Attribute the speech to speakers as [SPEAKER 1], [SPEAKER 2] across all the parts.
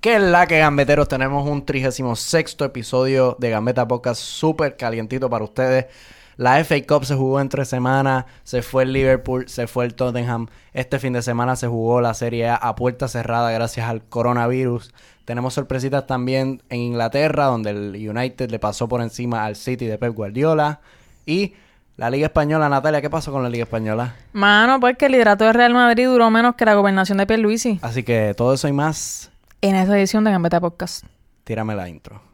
[SPEAKER 1] ¿Qué es la que gambeteros? Tenemos un 36 episodio de Gambeta Podcast súper calientito para ustedes. La FA Cup se jugó entre semanas, se fue el Liverpool, se fue el Tottenham. Este fin de semana se jugó la Serie A a puerta cerrada gracias al coronavirus. Tenemos sorpresitas también en Inglaterra, donde el United le pasó por encima al City de Pep Guardiola. Y la Liga Española, Natalia, ¿qué pasó con la Liga Española?
[SPEAKER 2] Mano, pues que el liderato de Real Madrid duró menos que la gobernación de Pierluisi.
[SPEAKER 1] Así que todo eso y más,
[SPEAKER 2] En esta edición de Gambetta Podcast.
[SPEAKER 1] tírame la intro.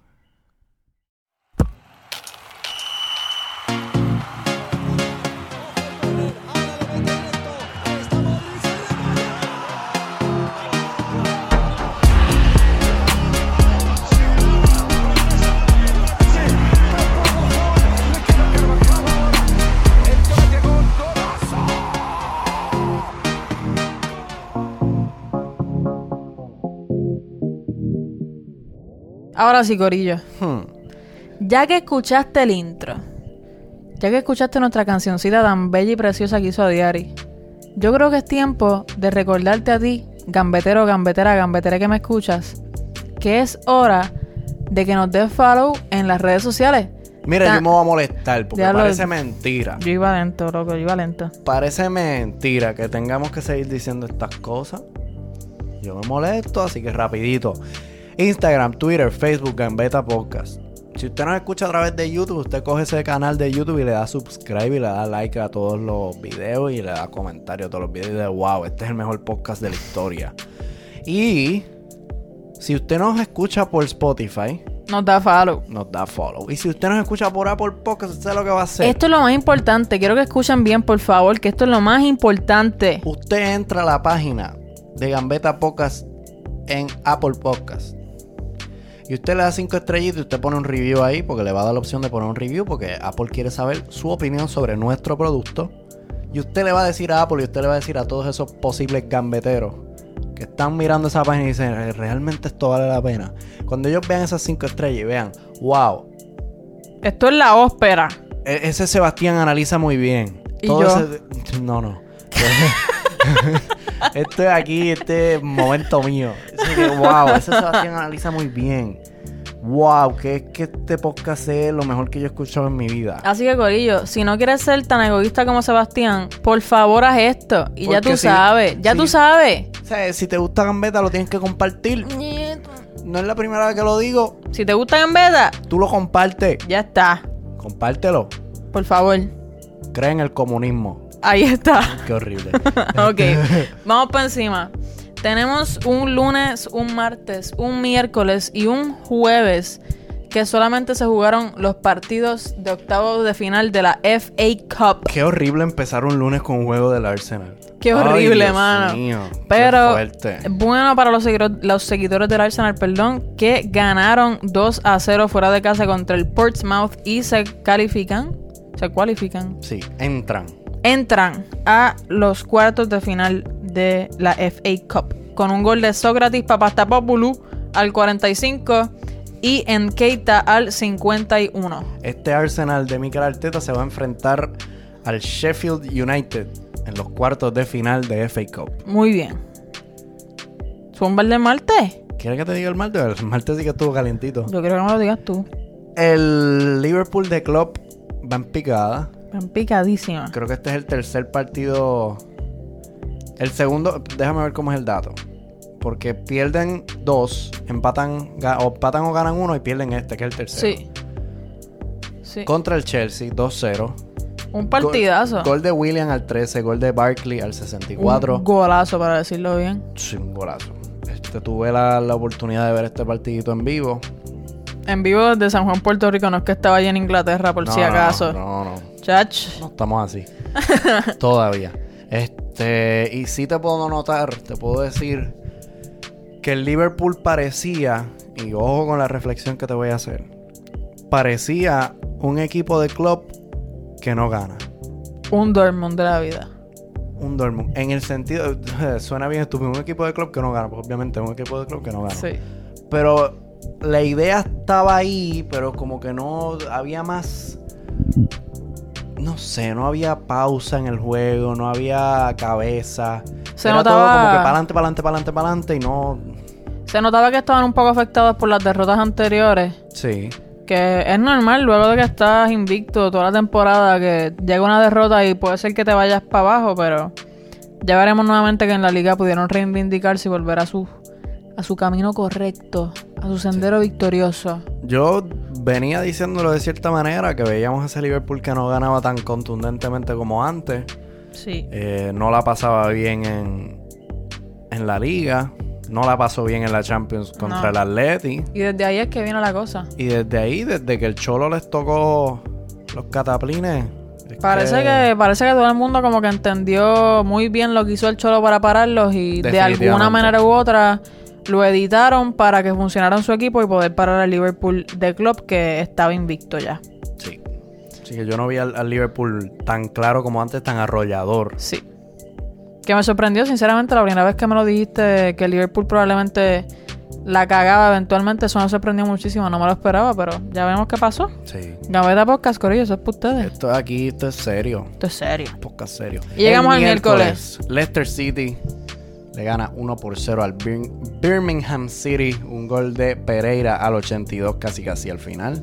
[SPEAKER 2] Ahora sí, Corillo.
[SPEAKER 1] Hmm.
[SPEAKER 2] Ya que escuchaste el intro, ya que escuchaste nuestra cancioncita tan bella y preciosa que hizo a Diari, yo creo que es tiempo de recordarte a ti, gambetero, gambetera, gambetera que me escuchas, que es hora de que nos des follow en las redes sociales.
[SPEAKER 1] Mira,
[SPEAKER 2] Ta-
[SPEAKER 1] yo me voy a molestar porque
[SPEAKER 2] lo-
[SPEAKER 1] parece mentira.
[SPEAKER 2] Yo iba lento, loco, yo iba lento.
[SPEAKER 1] Parece mentira que tengamos que seguir diciendo estas cosas. Yo me molesto, así que rapidito. Instagram, Twitter, Facebook, Gambeta Podcast. Si usted nos escucha a través de YouTube, usted coge ese canal de YouTube y le da subscribe y le da like a todos los videos y le da comentario a todos los videos y de wow, este es el mejor podcast de la historia. Y si usted nos escucha por Spotify,
[SPEAKER 2] Nos da follow.
[SPEAKER 1] nos da follow. Y si usted nos escucha por Apple Podcast, usted sabe lo que va a hacer.
[SPEAKER 2] Esto es lo más importante. Quiero que escuchen bien, por favor, que esto es lo más importante.
[SPEAKER 1] Usted entra a la página de Gambeta Podcast en Apple Podcast. Y usted le da cinco estrellitas y usted pone un review ahí porque le va a dar la opción de poner un review porque Apple quiere saber su opinión sobre nuestro producto. Y usted le va a decir a Apple y usted le va a decir a todos esos posibles gambeteros que están mirando esa página y dicen, realmente esto vale la pena. Cuando ellos vean esas cinco estrellas y vean, wow,
[SPEAKER 2] Esto es la ópera.
[SPEAKER 1] e- ese Sebastián analiza muy bien.
[SPEAKER 2] ¿Y yo?
[SPEAKER 1] ese- No, no. Esto es aquí, este momento mío. Que, wow, ese Sebastián analiza muy bien. Wow, que es que este podcast es lo mejor que yo he escuchado en mi vida.
[SPEAKER 2] Así que, Corillo, si no quieres ser tan egoísta como Sebastián, por favor haz esto. Y ya tú
[SPEAKER 1] si-
[SPEAKER 2] sabes, ya
[SPEAKER 1] si-
[SPEAKER 2] tú sabes.
[SPEAKER 1] O sea, si te gusta Gambeta, lo tienes que compartir. No es la primera vez que lo digo.
[SPEAKER 2] Si te gusta Gambetta,
[SPEAKER 1] Tú lo compartes.
[SPEAKER 2] ya está.
[SPEAKER 1] Compártelo.
[SPEAKER 2] Por favor.
[SPEAKER 1] Cree en el comunismo.
[SPEAKER 2] Ahí está.
[SPEAKER 1] Qué horrible.
[SPEAKER 2] ok, vamos por encima. Tenemos un lunes, un martes, un miércoles y un jueves que solamente se jugaron los partidos de octavos de final de la FA Cup.
[SPEAKER 1] Qué horrible empezar un lunes con un juego del Arsenal.
[SPEAKER 2] Qué
[SPEAKER 1] Ay,
[SPEAKER 2] horrible,
[SPEAKER 1] Dios
[SPEAKER 2] mano.
[SPEAKER 1] mío,
[SPEAKER 2] Pero bueno para los, seguidor- los seguidores del Arsenal, perdón, que ganaron 2 a 0 fuera de casa contra el Portsmouth y se califican, se cualifican,
[SPEAKER 1] Sí, entran.
[SPEAKER 2] entran a los cuartos de final de la FA Cup con un gol de Sócrates Papastapopoulos al 45 y en Keita al 51.
[SPEAKER 1] Este Arsenal de Mikel Arteta se va a enfrentar al Sheffield United en los cuartos de final de FA Cup.
[SPEAKER 2] Muy bien. ¿Zumba el de martes?
[SPEAKER 1] ¿Quieres que te diga el martes? El martes sí que estuvo calientito.
[SPEAKER 2] Yo creo que me lo digas tú.
[SPEAKER 1] El Liverpool de Klopp va en picada.
[SPEAKER 2] Están picadísima.
[SPEAKER 1] Creo que este es el tercer partido. El segundo, déjame ver cómo es el dato. Porque pierden dos, empatan, o empatan o ganan uno y pierden este, que es el tercero.
[SPEAKER 2] Sí. Sí.
[SPEAKER 1] Contra el Chelsea, 2-0.
[SPEAKER 2] Un partidazo.
[SPEAKER 1] Gol, gol de William al 13, gol de Barkley al 64.
[SPEAKER 2] Un golazo, para decirlo bien.
[SPEAKER 1] Sí, un golazo. Este, tuve la, la oportunidad de ver este partidito en vivo.
[SPEAKER 2] En vivo desde San Juan, Puerto Rico. No es que estaba allá en Inglaterra, por
[SPEAKER 1] No,
[SPEAKER 2] si
[SPEAKER 1] no,
[SPEAKER 2] acaso.
[SPEAKER 1] No, no,
[SPEAKER 2] Chach.
[SPEAKER 1] no estamos así. Todavía. Este, y sí te puedo notar, te puedo decir que el Liverpool parecía, y ojo con la reflexión que te voy a hacer, parecía un equipo de club que no gana.
[SPEAKER 2] Un Dortmund de la vida.
[SPEAKER 1] Un Dortmund. En el sentido, suena bien estúpido, un equipo de club que no gana, pues obviamente un equipo de club que no gana.
[SPEAKER 2] Sí.
[SPEAKER 1] Pero la idea estaba ahí, pero como que no había más. No sé, no había pausa en el juego, no había cabeza.
[SPEAKER 2] Se
[SPEAKER 1] Era
[SPEAKER 2] notaba-
[SPEAKER 1] todo como que para adelante, para adelante, para adelante, para adelante y no.
[SPEAKER 2] Se notaba que estaban un poco afectados por las derrotas anteriores.
[SPEAKER 1] Sí.
[SPEAKER 2] Que es normal, luego de que estás invicto toda la temporada, que llega una derrota y puede ser que te vayas para abajo, pero ya veremos nuevamente que en la liga pudieron reivindicarse y volver a su, a su camino correcto, a su sendero victorioso.
[SPEAKER 1] Yo venía diciéndolo de cierta manera, que veíamos ese Liverpool que no ganaba tan contundentemente como antes.
[SPEAKER 2] Sí.
[SPEAKER 1] Eh, no la pasaba bien en, en la liga. No la pasó bien en la Champions contra
[SPEAKER 2] No.
[SPEAKER 1] el Atleti.
[SPEAKER 2] Y desde ahí es que viene la cosa.
[SPEAKER 1] Y desde ahí, desde que el Cholo les tocó los cataplines. es
[SPEAKER 2] Parece que... parece que todo el mundo como que entendió muy bien lo que hizo el Cholo para pararlos y de alguna manera u otra lo editaron para que funcionara en su equipo y poder parar al Liverpool de club que estaba invicto ya.
[SPEAKER 1] Sí. Así que yo no vi al, al Liverpool tan claro como antes, tan arrollador.
[SPEAKER 2] Sí. Que me sorprendió, sinceramente, la primera vez que me lo dijiste, que el Liverpool probablemente la cagaba eventualmente. Eso me sorprendió muchísimo, no me lo esperaba, pero ya vemos qué pasó.
[SPEAKER 1] Sí.
[SPEAKER 2] Gaveta Podcast, Corillo, eso es para ustedes.
[SPEAKER 1] Esto aquí, esto es serio.
[SPEAKER 2] Esto es serio.
[SPEAKER 1] Podcast serio.
[SPEAKER 2] Y llegamos
[SPEAKER 1] El
[SPEAKER 2] al miércoles.
[SPEAKER 1] Leicester City le gana 1 por 0 al Bir- Birmingham City. Un gol de Pereira al 82, casi casi al final.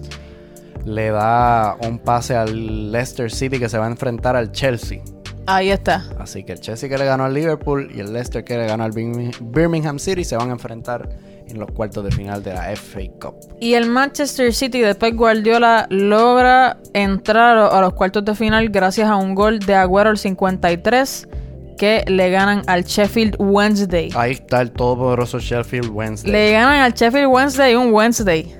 [SPEAKER 1] Le da un pase al Leicester City que se va a enfrentar al Chelsea.
[SPEAKER 2] Ahí está.
[SPEAKER 1] Así que el Chelsea que le ganó al Liverpool y el Leicester que le ganó al Birmingham- City se van a enfrentar en los cuartos de final de la FA Cup.
[SPEAKER 2] Y el Manchester City, después Guardiola logra entrar a los cuartos de final gracias a un gol de Agüero al 53 que le ganan al Sheffield Wednesday.
[SPEAKER 1] Ahí está el todopoderoso Sheffield Wednesday.
[SPEAKER 2] Le ganan al Sheffield Wednesday un Wednesday.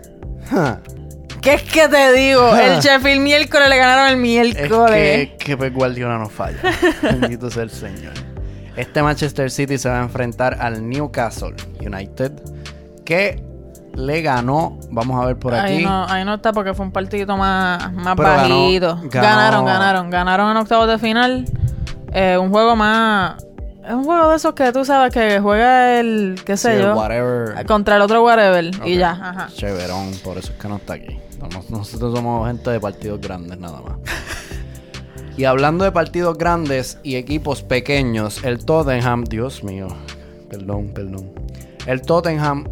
[SPEAKER 2] ¿Qué es que te digo? El Sheffield miércoles le ganaron el
[SPEAKER 1] Es
[SPEAKER 2] miércoles.
[SPEAKER 1] que, que Pep Guardiola no falla. Bendito sea el Señor. Este Manchester City se va a enfrentar al Newcastle United, que le ganó, vamos a ver por aquí.
[SPEAKER 2] Ahí no, ahí no está porque fue un partidito más, más
[SPEAKER 1] ganó-
[SPEAKER 2] bajito.
[SPEAKER 1] ganó-
[SPEAKER 2] Ganaron, ganaron. Ganaron en octavos de final. Eh, un juego más... Es un juego de esos que tú sabes que juega el... qué sé
[SPEAKER 1] Sí, el
[SPEAKER 2] yo.
[SPEAKER 1] whatever.
[SPEAKER 2] Contra el otro whatever. Y ya. Ajá.
[SPEAKER 1] Chéverón, por eso es que no está aquí. Nos- Nosotros somos gente de partidos grandes nada más. y hablando de partidos grandes y equipos pequeños, el Tottenham, Dios mío, perdón, perdón. El Tottenham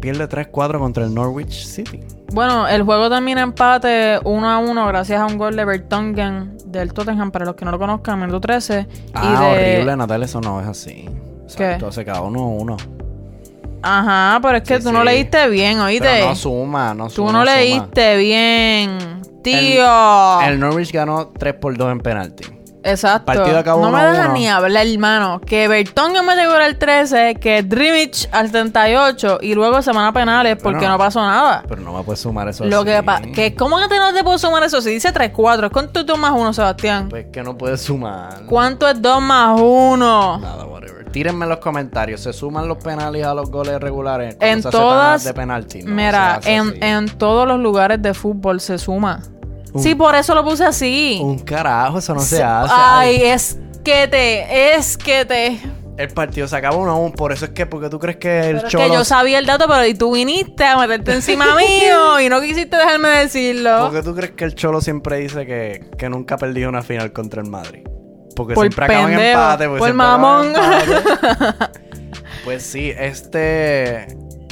[SPEAKER 1] pierde 3-4 contra el Norwich City.
[SPEAKER 2] Bueno, el juego termina empate 1 a 1 gracias a un gol de Bertongen del Tottenham, para los que no lo conozcan, minuto 13.
[SPEAKER 1] Ah,
[SPEAKER 2] y de...
[SPEAKER 1] horrible, Natalia, eso no es así.
[SPEAKER 2] ¿Qué?
[SPEAKER 1] Exacto, se quedó 1-1.
[SPEAKER 2] Ajá, pero es que
[SPEAKER 1] Sí,
[SPEAKER 2] tú no
[SPEAKER 1] sí.
[SPEAKER 2] leíste bien, oíste.
[SPEAKER 1] Pero no suma, no
[SPEAKER 2] tú
[SPEAKER 1] suma.
[SPEAKER 2] no
[SPEAKER 1] suma.
[SPEAKER 2] leíste bien, tío.
[SPEAKER 1] El Norwich ganó 3 por 2 en penalti.
[SPEAKER 2] Exacto.
[SPEAKER 1] partido acabó
[SPEAKER 2] no me
[SPEAKER 1] 1 a
[SPEAKER 2] dejas
[SPEAKER 1] 1.
[SPEAKER 2] ni hablar, hermano. Que Bertongen me llegó al 13, que Drimic al 78 y luego semana penales porque
[SPEAKER 1] Bueno.
[SPEAKER 2] no pasó nada.
[SPEAKER 1] Pero no me puedes sumar eso
[SPEAKER 2] Lo
[SPEAKER 1] así.
[SPEAKER 2] que pasa, que ¿cómo que te no te puedo sumar eso? Si dice 3-4, ¿cuánto es 2 más 1, Sebastián?
[SPEAKER 1] Pues que no puedes sumar.
[SPEAKER 2] ¿Cuánto es 2 más 1?
[SPEAKER 1] Nada, whatever. Tírenme en los comentarios. ¿Se suman los penales a los goles regulares?
[SPEAKER 2] En todas,
[SPEAKER 1] de penalti? No,
[SPEAKER 2] mira, en, en todos los lugares de fútbol se suma.
[SPEAKER 1] Un-
[SPEAKER 2] Sí, por eso lo puse así.
[SPEAKER 1] Un carajo, eso no se
[SPEAKER 2] Se-
[SPEAKER 1] hace.
[SPEAKER 2] Ay, es que te, es que te.
[SPEAKER 1] El partido se acabó uno a uno. Por eso es que, porque tú crees que el
[SPEAKER 2] Pero es
[SPEAKER 1] Cholo...
[SPEAKER 2] que yo sabía el dato, pero y tú viniste a meterte encima mío y no quisiste dejarme decirlo.
[SPEAKER 1] ¿Por qué tú crees que el Cholo siempre dice que, que nunca ha perdido una final contra el Madrid? Porque
[SPEAKER 2] Por
[SPEAKER 1] siempre acaba en
[SPEAKER 2] pendejo,
[SPEAKER 1] empate. porque
[SPEAKER 2] por
[SPEAKER 1] acaba
[SPEAKER 2] mamón.
[SPEAKER 1] empate. pues sí, este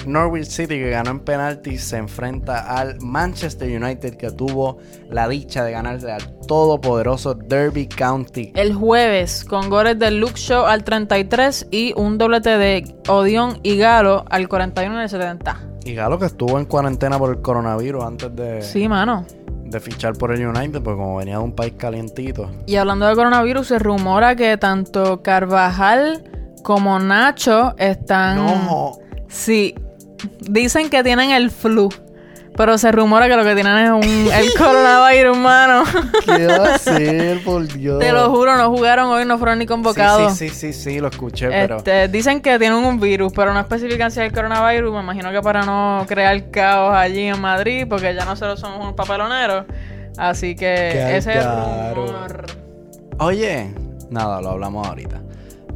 [SPEAKER 1] Norwich City que ganó en penalti se enfrenta al Manchester United que tuvo la dicha de ganarse al todopoderoso Derby County.
[SPEAKER 2] El jueves, con goles de Luke Shaw al 33 y un doblete de Odion y Galo al 41 y el 70.
[SPEAKER 1] Y Galo que estuvo en cuarentena por el coronavirus antes de,
[SPEAKER 2] Sí, mano.
[SPEAKER 1] de fichar por el United, porque como venía de un país calientito.
[SPEAKER 2] Y hablando de coronavirus, se rumora que tanto Carvajal como Nacho están.
[SPEAKER 1] No,
[SPEAKER 2] Sí. Dicen que tienen el flu. Pero se rumora que lo que tienen es un, el coronavirus, mano.
[SPEAKER 1] ¿qué va a por Dios?
[SPEAKER 2] Te lo juro, no jugaron hoy, no fueron ni convocados.
[SPEAKER 1] Sí, sí, sí, sí, sí, lo escuché, pero...
[SPEAKER 2] Este, dicen que tienen un virus, pero no especifican si es el coronavirus. Me imagino que para no crear caos allí en Madrid, porque ya nosotros somos unos papeloneros. Así que
[SPEAKER 1] Qué
[SPEAKER 2] ese es el rumor.
[SPEAKER 1] Oye, nada, lo hablamos ahorita.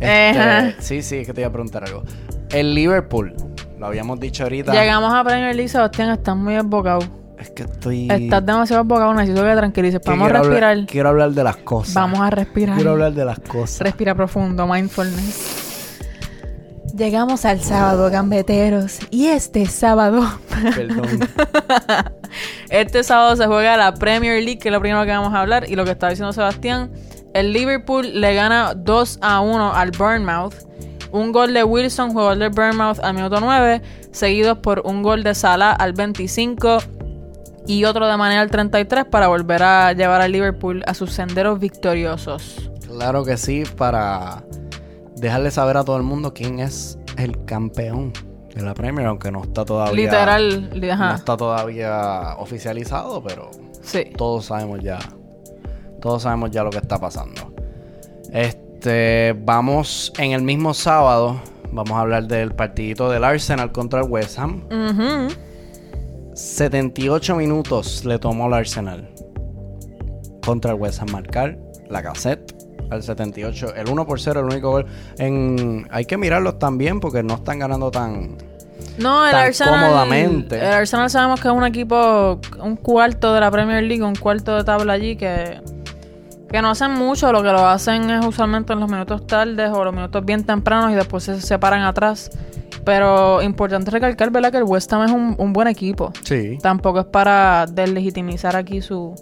[SPEAKER 1] Este, sí, sí, es que te iba a preguntar algo. El Liverpool, lo habíamos dicho ahorita.
[SPEAKER 2] Llegamos a Premier League, Sebastián, estás muy embocado.
[SPEAKER 1] Es que estoy...
[SPEAKER 2] Estás demasiado embocado, necesito que te tranquilices. Vamos a respirar.
[SPEAKER 1] hablar- quiero hablar de las cosas.
[SPEAKER 2] Vamos a respirar.
[SPEAKER 1] Quiero hablar de las cosas.
[SPEAKER 2] Respira profundo, mindfulness. Llegamos al sábado, gambeteros. Y este sábado.
[SPEAKER 1] Perdón.
[SPEAKER 2] este sábado se juega la Premier League, que es lo primero que vamos a hablar. Y lo que está diciendo Sebastián. El Liverpool le gana 2 a 1 al Bournemouth. Un gol de Wilson, jugador del Bournemouth, al minuto 9. Seguidos por un gol de Salah al 25. Y otro de manera al 33 para volver a llevar al Liverpool a sus senderos victoriosos.
[SPEAKER 1] Claro que sí, para dejarle saber a todo el mundo quién es el campeón de la Premier, aunque no está todavía.
[SPEAKER 2] Literal, ajá.
[SPEAKER 1] No está todavía oficializado, pero
[SPEAKER 2] sí.
[SPEAKER 1] todos sabemos ya. Todos sabemos ya lo que está pasando. Este, vamos en el mismo sábado. Vamos a hablar del partidito del Arsenal contra el West Ham. 78 minutos le tomó el Arsenal contra el West Ham marcar la cassette al 78. El 1 por 0, el único gol. En, hay que mirarlos también porque no están ganando tan,
[SPEAKER 2] no, el Arsenal,
[SPEAKER 1] cómodamente.
[SPEAKER 2] El Arsenal sabemos que es un equipo, un cuarto de la Premier League, un cuarto de tabla allí que, que no hacen mucho. Lo que lo hacen es usualmente en los minutos tardes o los minutos bien tempranos y después se separan atrás. Pero importante recalcar, ¿verdad? Que el West Ham es un, un buen equipo.
[SPEAKER 1] Sí.
[SPEAKER 2] Tampoco es para deslegitimizar aquí su,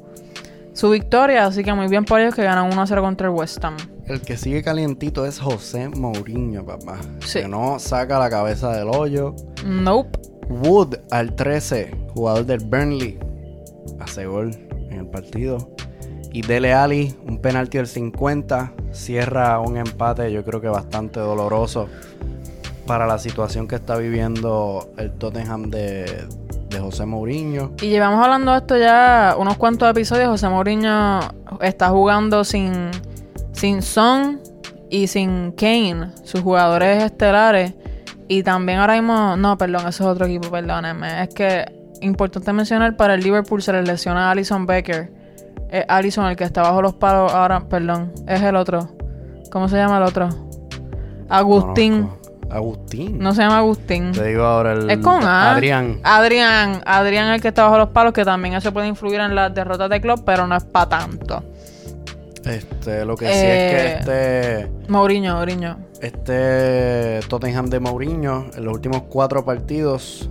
[SPEAKER 2] su victoria. Así que muy bien por ellos que ganan 1-0 contra el West Ham.
[SPEAKER 1] El que sigue calientito es José Mourinho, papá.
[SPEAKER 2] Sí.
[SPEAKER 1] Que no saca la cabeza del hoyo.
[SPEAKER 2] Nope.
[SPEAKER 1] Wood al 13, jugador del Burnley, hace gol en el partido. Y Dele Ali, un penalti del 50, cierra un empate, yo creo que bastante doloroso para la situación que está viviendo el Tottenham de, José Mourinho.
[SPEAKER 2] Y llevamos hablando de esto ya unos cuantos episodios. José Mourinho está jugando sin, sin Son y sin Kane, sus jugadores estelares. Y también ahora mismo, no, perdón, ese es otro equipo, perdónenme. Es que importante mencionar para el Liverpool se le lesiona a Alison Becker. Es Alison el que está bajo los palos ahora, perdón, es el otro. ¿Cómo se llama el otro? Agustín.
[SPEAKER 1] Conozco. Agustín.
[SPEAKER 2] No se llama Agustín.
[SPEAKER 1] Te digo ahora el
[SPEAKER 2] Es con A.
[SPEAKER 1] Adrián.
[SPEAKER 2] Adrián. Adrián el que está bajo los palos, que también eso puede influir en las derrotas de club, pero no es para tanto.
[SPEAKER 1] Este, lo que sí es que
[SPEAKER 2] Eh,
[SPEAKER 1] este
[SPEAKER 2] Mourinho, Mourinho.
[SPEAKER 1] Este Tottenham de Mourinho, en los últimos cuatro partidos,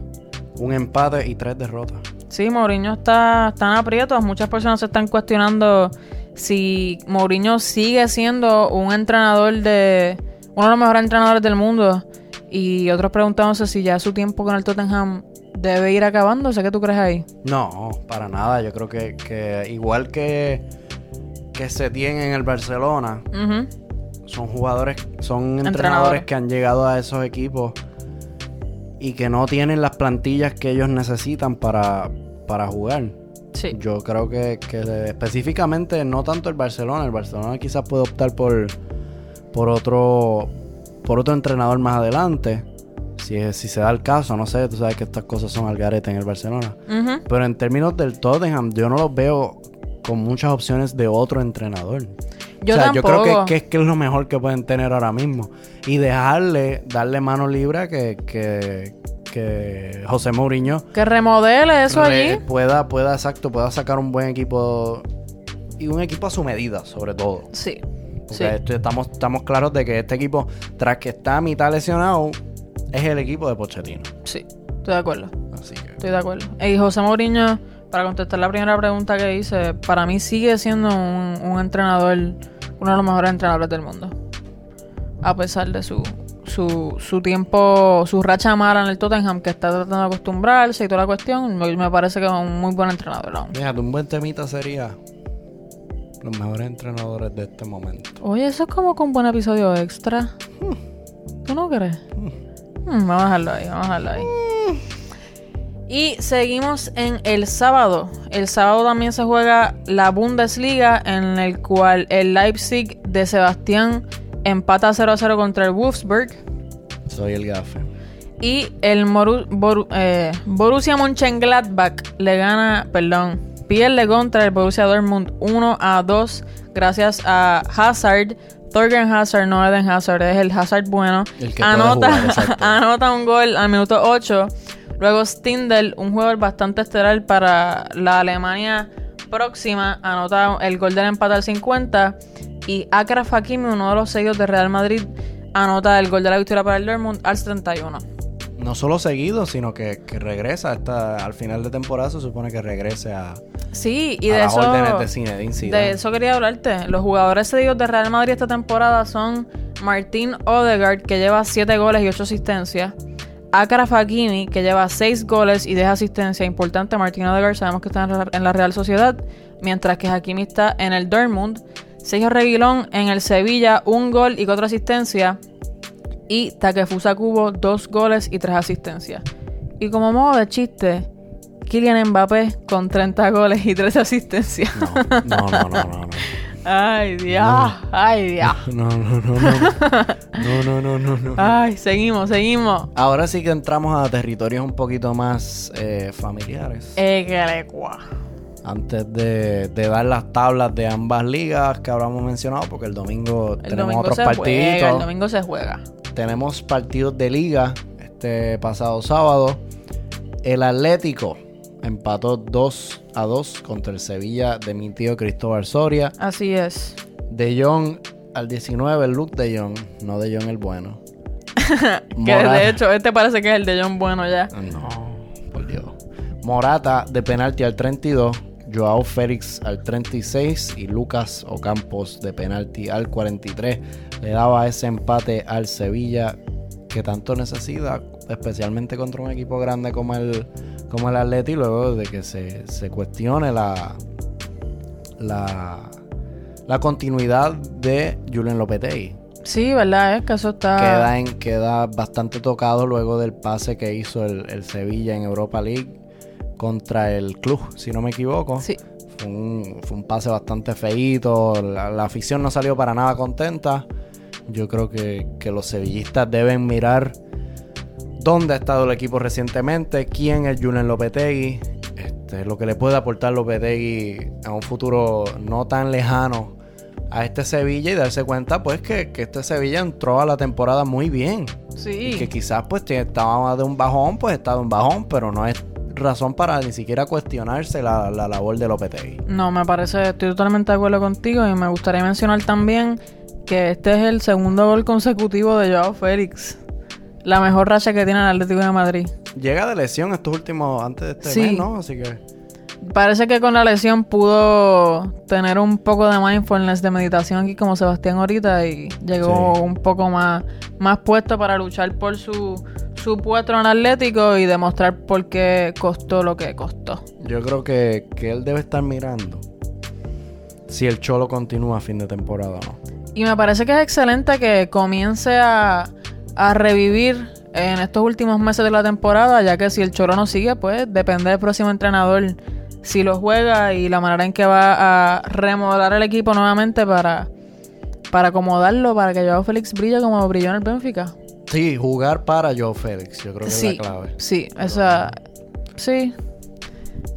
[SPEAKER 1] un empate y tres derrotas.
[SPEAKER 2] Sí, Mourinho está, está en aprietos. Muchas personas se están cuestionando si Mourinho sigue siendo un entrenador de... Uno de los mejores entrenadores del mundo. Y otros preguntándose si ya su tiempo con el Tottenham debe ir acabándose. ¿Qué tú crees ahí?
[SPEAKER 1] No, para nada. Yo creo que, que igual que, que se tiene en el Barcelona, son jugadores, son entrenadores,
[SPEAKER 2] Entrenadores.
[SPEAKER 1] que han llegado a esos equipos y que no tienen las plantillas que ellos necesitan para, para jugar.
[SPEAKER 2] Sí.
[SPEAKER 1] Yo creo que, que específicamente no tanto el Barcelona. El Barcelona quizás puede optar por, por otro por otro entrenador más adelante. Si, si se da el caso, no sé, tú sabes que estas cosas son al garete en el Barcelona. Pero en términos del Tottenham, yo no los veo con muchas opciones de otro entrenador.
[SPEAKER 2] Yo
[SPEAKER 1] o sea,
[SPEAKER 2] tampoco.
[SPEAKER 1] yo creo que, que es que es lo mejor que pueden tener ahora mismo. Y dejarle, darle mano libre a que, que, que José Mourinho
[SPEAKER 2] Que remodele eso
[SPEAKER 1] re-
[SPEAKER 2] allí.
[SPEAKER 1] pueda, pueda, exacto, pueda sacar un buen equipo y un equipo a su medida, sobre todo.
[SPEAKER 2] Sí. Sí.
[SPEAKER 1] estamos, estamos claros de que este equipo, tras que está a mitad lesionado, es el equipo de Pochettino.
[SPEAKER 2] Sí. Estoy de acuerdo.
[SPEAKER 1] Así que.
[SPEAKER 2] Estoy de acuerdo. Y José Mourinho, para contestar la primera pregunta que hice, para mí sigue siendo un, un entrenador, uno de los mejores entrenadores del mundo. A pesar de su, su, su tiempo, su racha mala en el Tottenham, que está tratando de acostumbrarse y toda la cuestión, me, me parece que es un muy buen entrenador aún.
[SPEAKER 1] Fíjate, un buen temita sería los mejores entrenadores de este momento.
[SPEAKER 2] Oye, eso es como con un buen episodio extra. ¿Tú no crees? Hmm, vamos a dejarlo ahí, vamos a dejarlo ahí. Y seguimos en el sábado. El sábado también se juega la Bundesliga, en el cual el Leipzig de Sebastián empata 0-0 contra el Wolfsburg.
[SPEAKER 1] Soy el gafe.
[SPEAKER 2] Y el Moru- eh, Borussia Mönchengladbach le gana, perdón, pierde contra el Borussia Dortmund 1 a 2 gracias a Hazard. Thorgan Hazard, no Eden Hazard, es el Hazard bueno.
[SPEAKER 1] El que
[SPEAKER 2] anota,
[SPEAKER 1] jugar,
[SPEAKER 2] anota un gol al minuto 8. Luego Stindl, un jugador bastante estelar para la Alemania próxima, anota el gol del empate al 50. Y Akraf Hakimi, uno de los sellos de Real Madrid, anota el gol de la victoria para el Dortmund al 31.
[SPEAKER 1] No solo seguido, sino que, que regresa hasta, al final de temporada se supone que regrese a,
[SPEAKER 2] Sí, y
[SPEAKER 1] a
[SPEAKER 2] de
[SPEAKER 1] las
[SPEAKER 2] eso,
[SPEAKER 1] órdenes de Zidane.
[SPEAKER 2] de eso quería hablarte. Los jugadores cedidos de Real Madrid esta temporada son Martín Odegaard, que lleva 7 goles y 8 asistencias. Akraf Hakimi, que lleva 6 goles y 10 asistencias. Importante, Martín Odegaard sabemos que está en la- Real Sociedad, mientras que Hakimi está en el Dortmund. Sergio Reguilón en el Sevilla, un gol y 4 asistencias. Y Takefusa Kubo, 2 goles y 3 asistencias. Y como modo de chiste, Kylian Mbappé con 30 goles y 3 asistencias.
[SPEAKER 1] No, no, no, no, no. no.
[SPEAKER 2] Ay, Dios. Ay, Dios.
[SPEAKER 1] No, no, no, no. No, no, no, no, no.
[SPEAKER 2] Ay, seguimos, seguimos.
[SPEAKER 1] Ahora sí que entramos a territorios un poquito más eh, familiares.
[SPEAKER 2] Eh, que le cua.
[SPEAKER 1] Antes de, de dar las tablas de ambas ligas que habramos mencionado, porque el domingo
[SPEAKER 2] El
[SPEAKER 1] tenemos
[SPEAKER 2] domingo
[SPEAKER 1] otros
[SPEAKER 2] se
[SPEAKER 1] partidos.
[SPEAKER 2] juega, el domingo se juega.
[SPEAKER 1] Tenemos partidos de liga este pasado sábado. El Atlético empató 2 a 2 contra el Sevilla de mi tío Cristóbal Soria.
[SPEAKER 2] Así es.
[SPEAKER 1] De Jong al 19, el look de Jong, no de Jong el bueno.
[SPEAKER 2] Que de hecho, este parece que es el de John Bueno ya.
[SPEAKER 1] No, por Dios. Morata de penalti al 32, Joao Félix al 36 y Lucas Ocampos de penalti al 43 le daba ese empate al Sevilla que tanto necesita, especialmente contra un equipo grande como el como el Atleti luego de que se, se cuestione la la la continuidad de Julian Lopetegui.
[SPEAKER 2] Sí, ¿verdad? Es que eso está...
[SPEAKER 1] Queda, en, queda bastante tocado luego del pase que hizo el, el Sevilla en Europa League contra el club, si no me equivoco.
[SPEAKER 2] Sí.
[SPEAKER 1] Fue un, fue un pase bastante feíto. La, la afición no salió para nada contenta. Yo creo que, que los sevillistas deben mirar dónde ha estado el equipo recientemente, quién es Julian Lopetegui, este, lo que le puede aportar Lopetegui a un futuro no tan lejano a este Sevilla y darse cuenta pues que, que este Sevilla entró a la temporada muy bien. Y
[SPEAKER 2] Sí.
[SPEAKER 1] que quizás pues estaba de un bajón, pues está de un bajón, pero no es razón para ni siquiera cuestionarse la, la labor de Lopetegui.
[SPEAKER 2] No, me parece, estoy totalmente de acuerdo contigo y me gustaría mencionar también que este es el segundo gol consecutivo de Joao Félix. La mejor racha que tiene el Atlético de Madrid.
[SPEAKER 1] Llega de lesión estos últimos, antes de este
[SPEAKER 2] Sí.
[SPEAKER 1] mes, ¿no? Así que...
[SPEAKER 2] Parece que con la lesión pudo tener un poco de mindfulness, de meditación aquí como Sebastián ahorita y llegó
[SPEAKER 1] Sí.
[SPEAKER 2] un poco más, más puesto para luchar por su, su puesto en Atlético y demostrar por qué costó lo que costó.
[SPEAKER 1] Yo creo que, que él debe estar mirando si el Cholo continúa a fin de temporada o no.
[SPEAKER 2] Y me parece que es excelente que comience a, a revivir en estos últimos meses de la temporada, ya que si el Cholo no sigue, pues depende del próximo entrenador si lo juega y la manera en que va a remodelar el equipo nuevamente para, para acomodarlo, para que Joao Félix brille como brilló en el Benfica.
[SPEAKER 1] Sí, jugar para Joe Félix, yo creo que
[SPEAKER 2] Sí,
[SPEAKER 1] es la clave.
[SPEAKER 2] sí, esa, sí.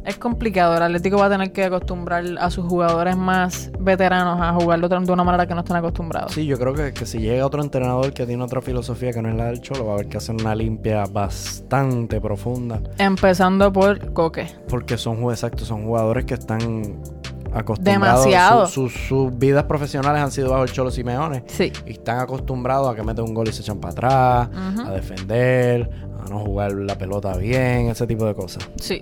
[SPEAKER 2] Es complicado. El Atlético va a tener que acostumbrar a sus jugadores más veteranos a jugar de una manera que no están acostumbrados.
[SPEAKER 1] Sí, yo creo que, que si llega otro entrenador que tiene otra filosofía que no es la del Cholo, va a haber que hacer una limpia bastante profunda.
[SPEAKER 2] Empezando por Coque.
[SPEAKER 1] Porque son, exacto, son jugadores que están acostumbrados.
[SPEAKER 2] Demasiado.
[SPEAKER 1] su- su- sus vidas profesionales han sido bajo el Cholo Simeone.
[SPEAKER 2] Sí.
[SPEAKER 1] Y están acostumbrados a que meten un gol y se echan para atrás, a defender, a no jugar la pelota bien, ese tipo de cosas.
[SPEAKER 2] Sí.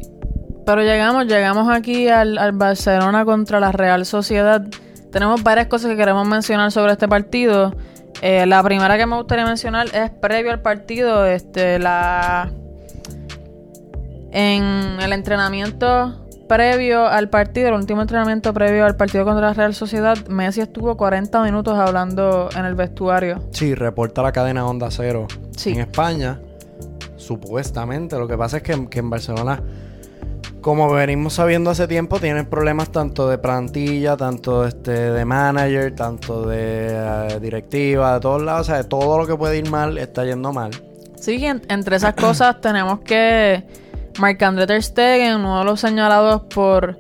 [SPEAKER 2] Pero llegamos, llegamos aquí al, al Barcelona contra la Real Sociedad. Tenemos varias cosas que queremos mencionar sobre este partido. Eh, la primera que me gustaría mencionar es previo al partido, este, la en el entrenamiento previo al partido, el último entrenamiento previo al partido contra la Real Sociedad, Messi estuvo 40 minutos hablando en el vestuario.
[SPEAKER 1] Sí, reporta la cadena Onda Cero
[SPEAKER 2] Sí.
[SPEAKER 1] en España. Supuestamente. Lo que pasa es que, que en Barcelona, como venimos sabiendo hace tiempo, tienen problemas tanto de plantilla, tanto este, de manager, tanto de eh, directiva, de todos lados. O sea, de todo lo que puede ir mal está yendo mal.
[SPEAKER 2] Sí, en- entre esas cosas tenemos que Marc-André Ter Stegen, uno de los señalados por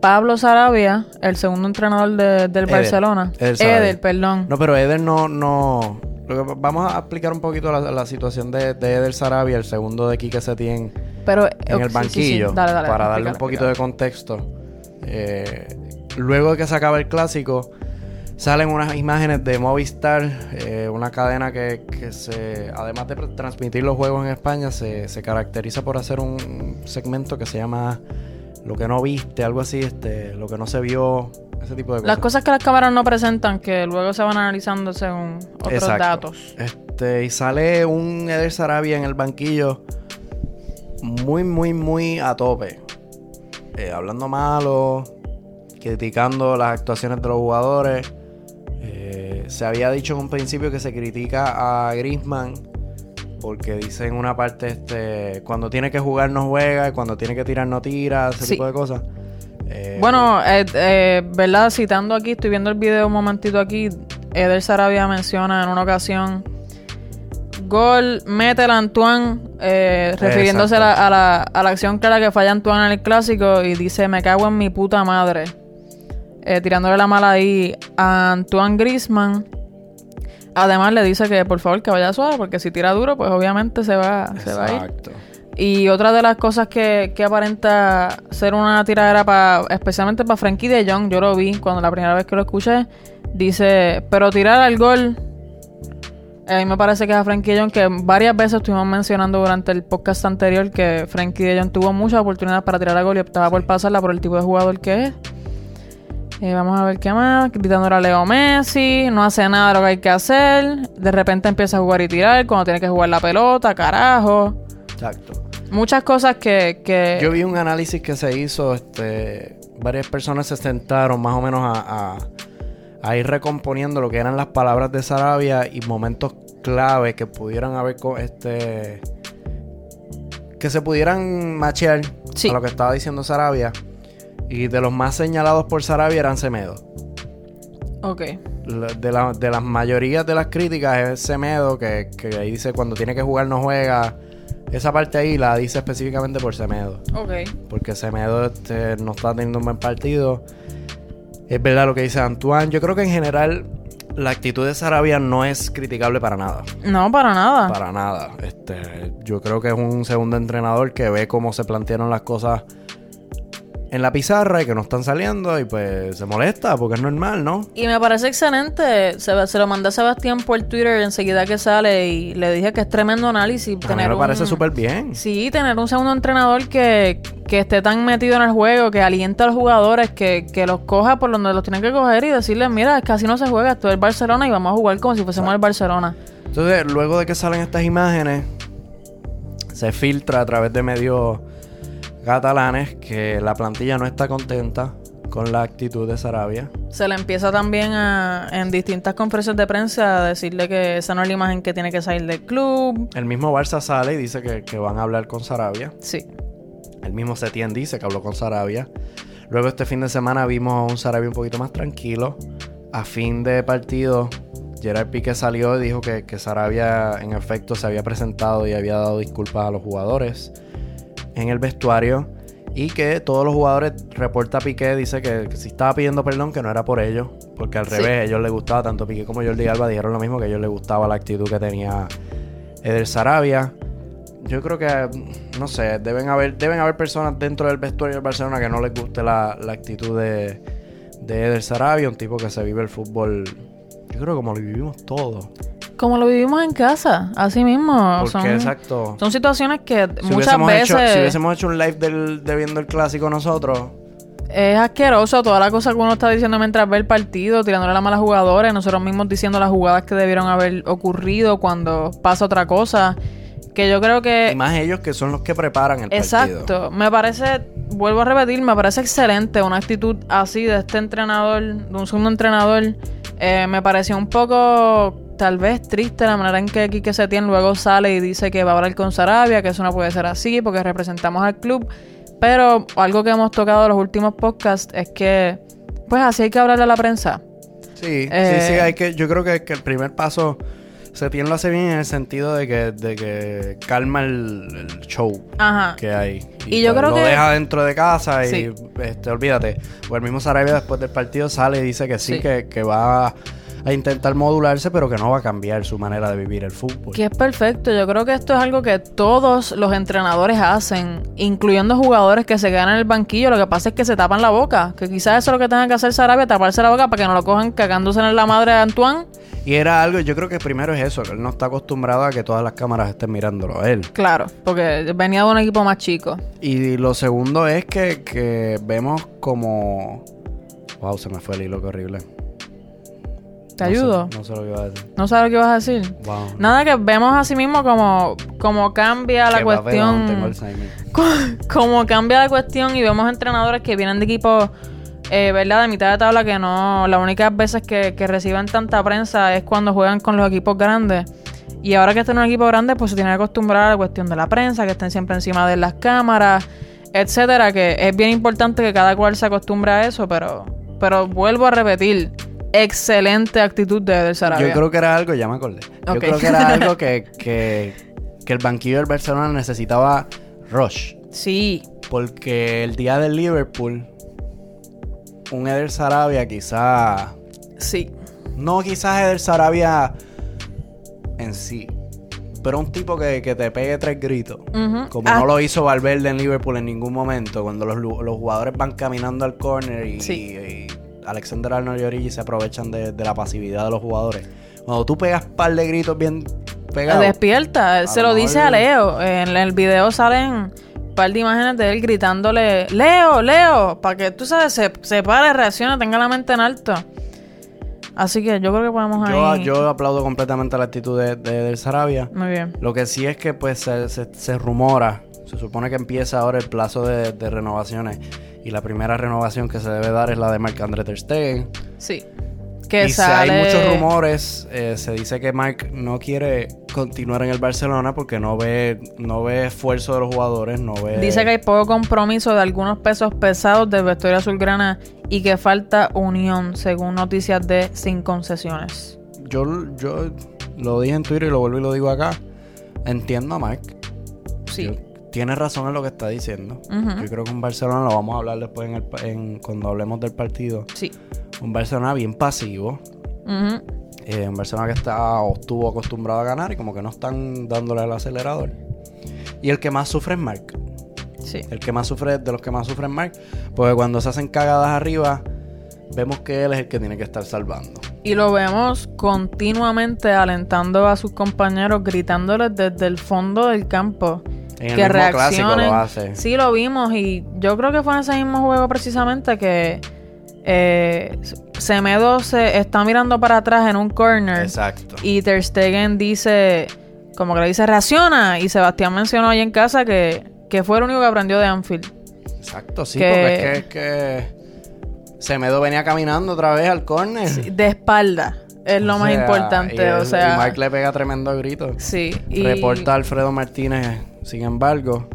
[SPEAKER 2] Pablo Sarabia, el segundo entrenador de- del
[SPEAKER 1] Eder.
[SPEAKER 2] Barcelona.
[SPEAKER 1] Eder
[SPEAKER 2] perdón.
[SPEAKER 1] No, pero Eder no. no vamos a explicar un poquito la, la situación de, de Eder Sarabia, el segundo de Quique Setién
[SPEAKER 2] pero
[SPEAKER 1] en el
[SPEAKER 2] sí, sí, sí.
[SPEAKER 1] banquillo
[SPEAKER 2] Dale, dale,
[SPEAKER 1] para darle un poquito de contexto. Eh, luego de que se acaba el clásico, Salen unas imágenes de Movistar, eh, una cadena que, que se, además de transmitir los juegos en España, se, se caracteriza por hacer un segmento que se llama Lo que no viste, algo así, este, lo que no se vio, ese tipo de cosas.
[SPEAKER 2] Las cosas que las cámaras no presentan, que luego se van analizando según otros
[SPEAKER 1] Exacto.
[SPEAKER 2] datos.
[SPEAKER 1] Este, y sale un Eder Sarabia en el banquillo muy, muy, muy a tope. Eh, hablando malo, criticando las actuaciones de los jugadores. Eh, se había dicho en un principio que se critica a Griezmann porque dice en una parte este cuando tiene que jugar no juega y cuando tiene que tirar no tira, ese
[SPEAKER 2] Sí.
[SPEAKER 1] tipo de cosas. Eh,
[SPEAKER 2] Bueno, eh, eh, ¿verdad? Citando aquí, estoy viendo el video un momentito aquí. Eder Sarabia menciona en una ocasión. Gol, mete el Antoine, eh, refiriéndose a la, a, la, a la acción clara que falla Antoine en el clásico y dice: Me cago en mi puta madre. Eh, tirándole la mala ahí a Antoine Grisman. Además, le dice que por favor que vaya suave, porque si tira duro, pues obviamente se va, se va a ir. Y otra de las cosas que, que aparenta ser una tiradera para, especialmente para Frankie de Jong, yo lo vi cuando la primera vez que lo escuché, dice, pero tirar al gol, a mí me parece que es a Frankie de Jong, que varias veces estuvimos mencionando durante el podcast anterior que Frankie de Jong tuvo muchas oportunidades para tirar al gol y optaba por pasarla por el tipo de jugador que es. Eh, vamos a ver qué más. Gritándole a Leo Messi. No hace nada de lo que hay que hacer. De repente empieza a jugar y tirar cuando tiene que jugar la pelota. Carajo.
[SPEAKER 1] Exacto.
[SPEAKER 2] Muchas cosas que... que
[SPEAKER 1] Yo vi un análisis que se hizo, este, varias personas se sentaron más o menos a, a- a ir recomponiendo lo que eran las palabras de Sarabia y momentos clave que pudieran haber, este, que se pudieran machear
[SPEAKER 2] Sí.
[SPEAKER 1] a lo que estaba diciendo Sarabia. Y de los más señalados por Sarabia eran Semedo.
[SPEAKER 2] Ok.
[SPEAKER 1] De, la- de las mayorías de las críticas es Semedo, que, que ahí dice cuando tiene que jugar no juega. Esa parte ahí la dice específicamente por Semedo
[SPEAKER 2] Ok.
[SPEAKER 1] porque Semedo este, no está teniendo un buen partido. Es verdad lo que dice Antoine. Yo creo que en general la actitud de Sarabia no es criticable para nada.
[SPEAKER 2] No, para nada.
[SPEAKER 1] Para nada. Este, yo creo que es un segundo entrenador que ve cómo se plantearon las cosas en la pizarra y que no están saliendo y pues se molesta porque es normal, ¿no?
[SPEAKER 2] Y me parece excelente. Se, se lo mandé a Sebastián por Twitter enseguida que sale y le dije que es tremendo análisis.
[SPEAKER 1] A mí me parece súper bien.
[SPEAKER 2] Sí, tener un segundo entrenador que, que esté tan metido en el juego, que alienta a los jugadores, que, que los coja por donde los tienen que coger y decirles, mira, es que así no se juega, esto es el Barcelona y vamos a jugar como si fuésemos el Barcelona.
[SPEAKER 1] Entonces, luego de que salen estas imágenes, se filtra a través de medios catalanes que la plantilla no está contenta con la actitud de Sarabia.
[SPEAKER 2] Se le empieza también a, en distintas conferencias de prensa a decirle que esa no es la imagen que tiene que salir del club.
[SPEAKER 1] El mismo Barça sale y dice que, que van a hablar con Sarabia.
[SPEAKER 2] Sí.
[SPEAKER 1] El mismo Setién dice que habló con Sarabia. Luego este fin de semana vimos a un Sarabia un poquito más tranquilo. A fin de partido, Gerard Piqué salió y dijo que, que Sarabia en efecto se había presentado y había dado disculpas a los jugadores en el vestuario. Y que todos los jugadores, reporta Piqué, dice que, que si estaba pidiendo perdón, que no era por ellos. Porque al
[SPEAKER 2] Sí.
[SPEAKER 1] revés, a ellos les gustaba, tanto Piqué como Jordi Alba dijeron lo mismo, que a ellos les gustaba la actitud que tenía Eder Sarabia. Yo creo que, no sé, deben haber, deben haber personas dentro del vestuario del Barcelona que no les guste la, la actitud de, de Eder Sarabia, un tipo que se vive el fútbol, yo creo como lo vivimos todos.
[SPEAKER 2] Como lo vivimos en casa, así mismo.
[SPEAKER 1] Porque,
[SPEAKER 2] son,
[SPEAKER 1] exacto.
[SPEAKER 2] son situaciones que
[SPEAKER 1] Si
[SPEAKER 2] muchas veces
[SPEAKER 1] hecho, si hubiésemos hecho un live del, de viendo el clásico nosotros,
[SPEAKER 2] es asqueroso toda la cosa que uno está diciendo mientras ve el partido, tirándole la mala a los jugadores, nosotros mismos diciendo las jugadas que debieron haber ocurrido cuando pasa otra cosa. Que yo creo que
[SPEAKER 1] y más ellos que son los que preparan el partido.
[SPEAKER 2] Exacto. Me parece, vuelvo a repetir, me parece excelente una actitud así de este entrenador, de un segundo entrenador. Eh, me pareció un poco, tal vez, triste la manera en que Quique Setién luego sale y dice que va a hablar con Sarabia, que eso no puede ser así porque representamos al club. Pero algo que hemos tocado en los últimos podcasts es que, pues así hay que hablarle a la prensa.
[SPEAKER 1] Sí,
[SPEAKER 2] Eh,
[SPEAKER 1] sí, sí, hay que, yo creo que, que el primer paso Setién lo hace bien en el sentido de que, de que calma el, el show
[SPEAKER 2] Ajá.
[SPEAKER 1] que hay.
[SPEAKER 2] Y yo
[SPEAKER 1] pues
[SPEAKER 2] creo
[SPEAKER 1] lo
[SPEAKER 2] que-
[SPEAKER 1] deja dentro de casa y
[SPEAKER 2] Sí.
[SPEAKER 1] este, olvídate. O el mismo Sarabia después del partido sale y dice que sí,
[SPEAKER 2] Sí.
[SPEAKER 1] Que, que va a intentar modularse, pero que no va a cambiar su manera de vivir el fútbol.
[SPEAKER 2] Que es perfecto. Yo creo que esto es algo que todos los entrenadores hacen, incluyendo jugadores que se quedan en el banquillo. Lo que pasa es que se tapan la boca. Que quizás eso es lo que tenga que hacer Sarabia, taparse la boca para que no lo cojan cagándose en la madre de Antoine.
[SPEAKER 1] Y era algo, yo creo que primero es eso, que él no está acostumbrado a que todas las cámaras estén mirándolo a él.
[SPEAKER 2] Claro, porque venía de un equipo más chico.
[SPEAKER 1] Y lo segundo es que, que vemos como... Wow, se me fue el hilo, qué horrible.
[SPEAKER 2] ¿Te ayudo?
[SPEAKER 1] no sé lo que iba a decir.
[SPEAKER 2] ¿No sabes lo que ibas a decir?
[SPEAKER 1] Wow.
[SPEAKER 2] Nada que vemos así mismo como, como cambia la
[SPEAKER 1] Qué
[SPEAKER 2] cuestión.
[SPEAKER 1] Alzheimer.
[SPEAKER 2] como cambia la cuestión y vemos entrenadores que vienen de equipos, eh, ¿verdad? De mitad de tabla que no. Las únicas veces que, que reciben tanta prensa es cuando juegan con los equipos grandes. Y ahora que están en un equipo grande, pues se tienen que acostumbrar a la cuestión de la prensa, que estén siempre encima de las cámaras, etcétera. Que es bien importante que cada cual se acostumbre a eso, pero, pero vuelvo a repetir. Excelente actitud de Eder Sarabia.
[SPEAKER 1] Yo creo que era algo, ya me acordé. Yo creo que era algo que, que, que el banquillo del Barcelona necesitaba rush.
[SPEAKER 2] Sí,
[SPEAKER 1] Porque el día del Liverpool, un Eder Sarabia quizá...
[SPEAKER 2] sí.
[SPEAKER 1] No quizás Eder Sarabia en sí. Pero un tipo que, que te pegue tres gritos. Como
[SPEAKER 2] Ah,
[SPEAKER 1] no lo hizo Valverde en Liverpool en ningún momento. Cuando los, los jugadores van caminando al corner y,
[SPEAKER 2] Sí.
[SPEAKER 1] Alexander Arnold y Origi se aprovechan de, de la pasividad de los jugadores. Cuando tú pegas par de gritos bien pegados.
[SPEAKER 2] Despierta, se
[SPEAKER 1] lo
[SPEAKER 2] dice a Leo. En el video salen un par de imágenes de él gritándole, Leo, Leo, para que tú sabes, se, se pare, reaccione, tenga la mente en alto. Así que yo creo que podemos
[SPEAKER 1] yo,
[SPEAKER 2] ahí.
[SPEAKER 1] yo aplaudo completamente la actitud de, de, del Sarabia.
[SPEAKER 2] Muy bien.
[SPEAKER 1] Lo que sí es que pues se, se- se rumora, se supone que empieza ahora el plazo de, de renovaciones y la primera renovación que se debe dar es la de Marc-André Ter Stegen.
[SPEAKER 2] Sí. Que
[SPEAKER 1] y si
[SPEAKER 2] sale.
[SPEAKER 1] hay muchos rumores, eh, se dice que Marc no quiere continuar en el Barcelona porque no ve no ve esfuerzo de los jugadores, no ve...
[SPEAKER 2] Dice que hay poco compromiso de algunos pesos pesados del vestuario azulgrana y que falta unión, según noticias de Sin Concesiones.
[SPEAKER 1] Yo, yo lo dije en Twitter y lo vuelvo y lo digo acá. Entiendo a Marc.
[SPEAKER 2] Sí.
[SPEAKER 1] Yo- tiene razón en lo que está diciendo. Yo creo que un Barcelona, lo vamos a hablar después en el en- cuando hablemos del partido.
[SPEAKER 2] Sí.
[SPEAKER 1] Un Barcelona bien pasivo. Eh, un Barcelona que está o estuvo acostumbrado a ganar y como que no están dándole al acelerador. Y el que más sufre es Marc.
[SPEAKER 2] Sí.
[SPEAKER 1] El que más sufre, de los que más sufre es Marc. Porque cuando se hacen cagadas arriba, vemos que él es el que tiene que estar salvando.
[SPEAKER 2] Y lo vemos continuamente alentando a sus compañeros, gritándoles desde el fondo del campo.
[SPEAKER 1] En el
[SPEAKER 2] que
[SPEAKER 1] mismo clásico
[SPEAKER 2] reaccionen.
[SPEAKER 1] lo hace.
[SPEAKER 2] Sí, lo vimos y yo creo que fue en ese mismo juego precisamente que eh, Semedo se está mirando para atrás en un corner
[SPEAKER 1] Exacto.
[SPEAKER 2] y Ter Stegen dice, como que le dice, reacciona. Y Sebastián mencionó ahí en casa que, que fue el único que aprendió de Anfield.
[SPEAKER 1] Exacto, sí,
[SPEAKER 2] que-
[SPEAKER 1] porque es que, es que Semedo venía caminando otra vez al córner.
[SPEAKER 2] De espalda es lo
[SPEAKER 1] O
[SPEAKER 2] más
[SPEAKER 1] sea,
[SPEAKER 2] importante.
[SPEAKER 1] y
[SPEAKER 2] o sea,
[SPEAKER 1] Y Mark le pega tremendo grito.
[SPEAKER 2] sí. Y,
[SPEAKER 1] Reporta Alfredo Martínez, sin embargo,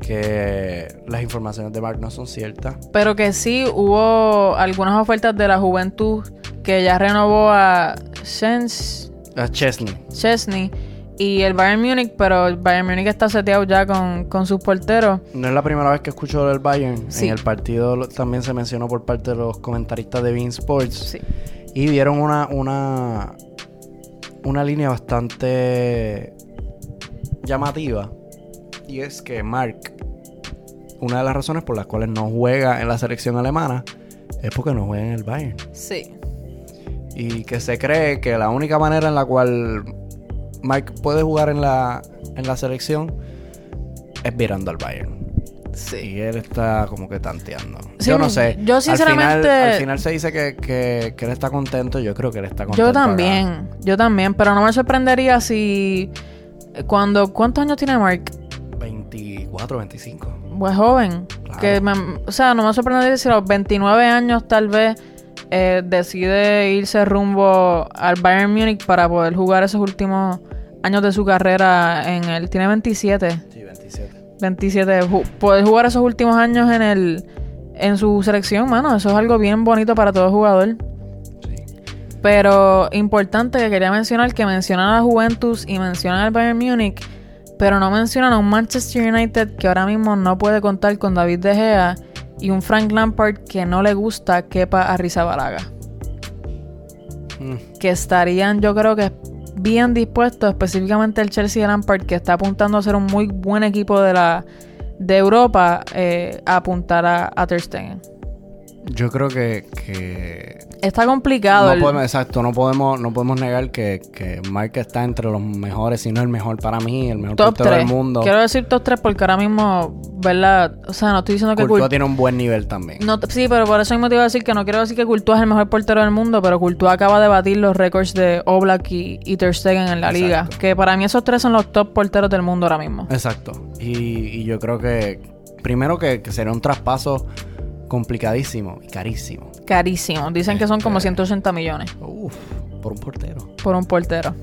[SPEAKER 1] que las informaciones de Mark no son ciertas.
[SPEAKER 2] Pero que sí hubo algunas ofertas de la juventud que ya renovó a Shens-
[SPEAKER 1] Es Chesney.
[SPEAKER 2] Chesney y el Bayern Múnich, pero el Bayern Múnich está seteado ya con, con sus porteros.
[SPEAKER 1] No es la primera vez que escucho del Bayern.
[SPEAKER 2] Sí.
[SPEAKER 1] En el partido también se mencionó por parte de los comentaristas de Bean Sports.
[SPEAKER 2] Sí.
[SPEAKER 1] Y dieron una, una, una línea bastante llamativa. Y es que Mark, una de las razones por las cuales no juega en la selección alemana es porque no juega en el Bayern.
[SPEAKER 2] Sí.
[SPEAKER 1] Y que se cree que la única manera en la cual Mark puede jugar en la, en la selección es virando al Bayern.
[SPEAKER 2] Sí.
[SPEAKER 1] Y él está como que tanteando.
[SPEAKER 2] Sí,
[SPEAKER 1] yo no sé.
[SPEAKER 2] yo
[SPEAKER 1] Al
[SPEAKER 2] sinceramente-
[SPEAKER 1] final, al final se dice que, que- que él está contento. Yo creo que él está contento.
[SPEAKER 2] Yo
[SPEAKER 1] acá.
[SPEAKER 2] también, yo también, pero no me sorprendería si cuando ¿cuántos años tiene Mark?
[SPEAKER 1] 24, 25.
[SPEAKER 2] Pues joven,
[SPEAKER 1] Claro.
[SPEAKER 2] que me- o sea, no me sorprendería si a los 29 años tal vez eh, decide irse rumbo al Bayern Múnich para poder jugar esos últimos años de su carrera en el tiene 27.
[SPEAKER 1] Sí, 27.
[SPEAKER 2] 27. Ju- poder jugar esos últimos años en el en su selección, mano, eso es algo bien bonito para todo jugador.
[SPEAKER 1] Sí.
[SPEAKER 2] Pero importante que quería mencionar que mencionan a la Juventus y mencionan al Bayern Múnich, pero no mencionan a un Manchester United que ahora mismo no puede contar con David De Gea y un Frank Lampard que no le gusta quepa a Rizabalaga.
[SPEAKER 1] Mm.
[SPEAKER 2] que estarían, yo creo que bien dispuestos, específicamente el Chelsea de Lampard, que está apuntando a ser un muy buen equipo de la de Europa, eh, a apuntar a, a Ter Stegen.
[SPEAKER 1] Yo creo que, que
[SPEAKER 2] Está complicado.
[SPEAKER 1] no
[SPEAKER 2] el-
[SPEAKER 1] podemos, exacto, no podemos, no podemos negar que, que Mark está entre los mejores, si no el mejor para mí, el mejor
[SPEAKER 2] top
[SPEAKER 1] portero
[SPEAKER 2] 3.
[SPEAKER 1] del mundo.
[SPEAKER 2] Quiero decir top 3 porque ahora mismo, ¿verdad? O sea, no estoy diciendo que
[SPEAKER 1] Courtois
[SPEAKER 2] Courtois-
[SPEAKER 1] tiene un buen nivel también.
[SPEAKER 2] No, sí, pero por eso mismo te iba a decir que no quiero decir que Courtois es el mejor portero del mundo, pero Courtois acaba de batir los récords de Oblak y, y Ter Stegen en la
[SPEAKER 1] Exacto.
[SPEAKER 2] liga. Que para mí esos tres son los top porteros del mundo ahora mismo.
[SPEAKER 1] Exacto. Y, y yo creo que primero que, que sería un traspaso complicadísimo y carísimo.
[SPEAKER 2] Carísimo. Dicen que son como
[SPEAKER 1] Este-
[SPEAKER 2] 180 millones
[SPEAKER 1] Uf, por un portero.
[SPEAKER 2] por un portero.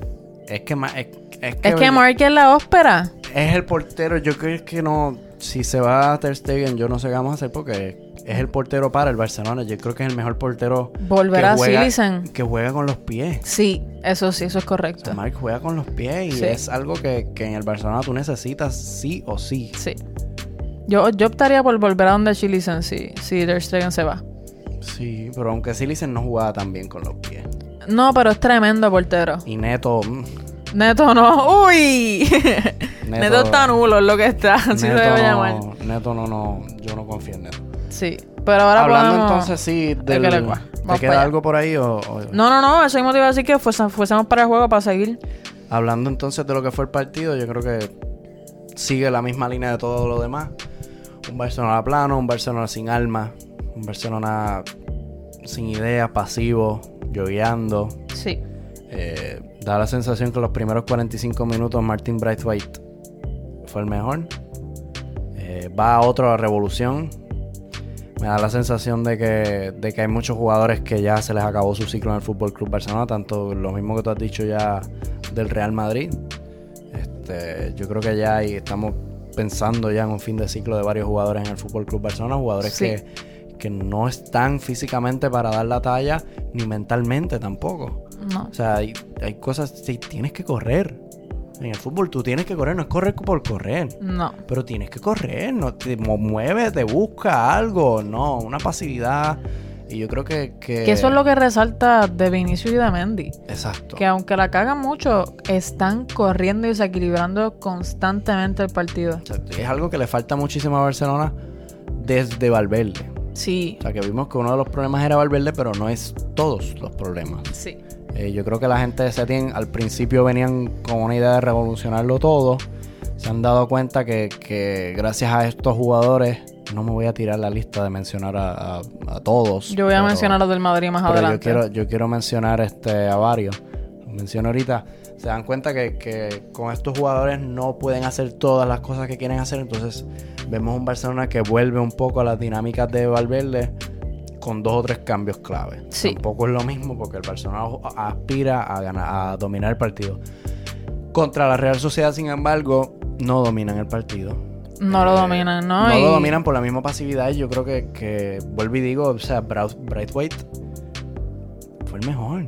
[SPEAKER 1] Es que ma- es, es que,
[SPEAKER 2] Es que Mark es la ópera.
[SPEAKER 1] es el portero. Yo creo que no. Si se va a Ter Stegen, yo no sé qué vamos a hacer porque es el portero para el Barcelona. Yo creo que es el mejor portero
[SPEAKER 2] Volverá
[SPEAKER 1] que juega,
[SPEAKER 2] Silicen.
[SPEAKER 1] que juega con los pies.
[SPEAKER 2] Sí, eso sí, eso es
[SPEAKER 1] O
[SPEAKER 2] correcto.
[SPEAKER 1] sea, Mark juega con los pies y
[SPEAKER 2] Sí.
[SPEAKER 1] es algo que, que en el Barcelona tú necesitas sí o sí.
[SPEAKER 2] Sí. Yo, yo optaría por volver a donde Silicen si, si Ter Stegen se va.
[SPEAKER 1] Sí, pero aunque Silicen no jugaba tan bien con los pies.
[SPEAKER 2] No, pero es tremendo portero.
[SPEAKER 1] Y Neto. mm,
[SPEAKER 2] Neto no. ¡Uy! Neto,
[SPEAKER 1] Neto-
[SPEAKER 2] está nulo, es lo que está. Se
[SPEAKER 1] Neto no-. Neto no, no, yo no confío en Neto.
[SPEAKER 2] Sí. Pero ahora
[SPEAKER 1] Hablando
[SPEAKER 2] podemos...
[SPEAKER 1] entonces sí del, ¿Te queda
[SPEAKER 2] allá.
[SPEAKER 1] algo por ahí o, o-
[SPEAKER 2] No, no, no. Eso mismo te iba a decir que fuésemos para el juego para seguir.
[SPEAKER 1] Hablando entonces de lo que fue el partido, yo creo que sigue la misma línea de todo lo demás. Un Barcelona plano, un Barcelona sin alma, un Barcelona sin ideas, pasivo, lloviando.
[SPEAKER 2] Sí.
[SPEAKER 1] Eh, da la sensación que los primeros 45 minutos Martin Braithwaite fue el mejor. Eh, va a otra revolución. Me da la sensación de que, de que hay muchos jugadores que ya se les acabó su ciclo en el Fútbol Club Barcelona, tanto lo mismo que tú has dicho ya del Real Madrid. Este, yo creo que ya ahí estamos pensando ya en un fin de ciclo de varios jugadores en el Fútbol Club Barcelona, jugadores
[SPEAKER 2] Sí.
[SPEAKER 1] que, que no están físicamente para dar la talla, ni mentalmente tampoco.
[SPEAKER 2] No.
[SPEAKER 1] O sea, hay, hay cosas, sí, tienes que correr. En el fútbol tú tienes que correr, no es correr por correr.
[SPEAKER 2] No.
[SPEAKER 1] Pero tienes que correr, no te mu- muévete, busca algo, no, una pasividad. Y yo creo que, que...
[SPEAKER 2] Que eso es lo que resalta de Vinicius y de Mendy.
[SPEAKER 1] Exacto.
[SPEAKER 2] Que aunque la cagan mucho, están corriendo y desequilibrando constantemente el partido.
[SPEAKER 1] Exacto. Y es algo que le falta muchísimo a Barcelona desde Valverde.
[SPEAKER 2] Sí.
[SPEAKER 1] O sea, que vimos que uno de los problemas era Valverde, pero no es todos los problemas.
[SPEAKER 2] Sí.
[SPEAKER 1] Eh, yo creo que la gente de Setien al principio venían con una idea de revolucionarlo todo. Se han dado cuenta que, que gracias a estos jugadores, no me voy a tirar la lista de mencionar a, a- a todos.
[SPEAKER 2] Yo voy a mencionar los del Madrid más
[SPEAKER 1] pero
[SPEAKER 2] adelante.
[SPEAKER 1] yo quiero, yo quiero mencionar este a varios. Los menciono ahorita. Se dan cuenta que, que con estos jugadores no pueden hacer todas las cosas que quieren hacer. Entonces vemos un Barcelona que vuelve un poco a las dinámicas de Valverde con dos o tres cambios clave.
[SPEAKER 2] Sí.
[SPEAKER 1] Tampoco es lo mismo porque el Barcelona aspira a, ganar, a dominar el partido. Contra la Real Sociedad, sin embargo, no dominan el partido.
[SPEAKER 2] No lo
[SPEAKER 1] Eh,
[SPEAKER 2] dominan, ¿no?
[SPEAKER 1] No
[SPEAKER 2] Y-
[SPEAKER 1] lo dominan por la misma pasividad. Y yo creo que, que vuelvo y digo, o sea, Braithwaite fue el mejor.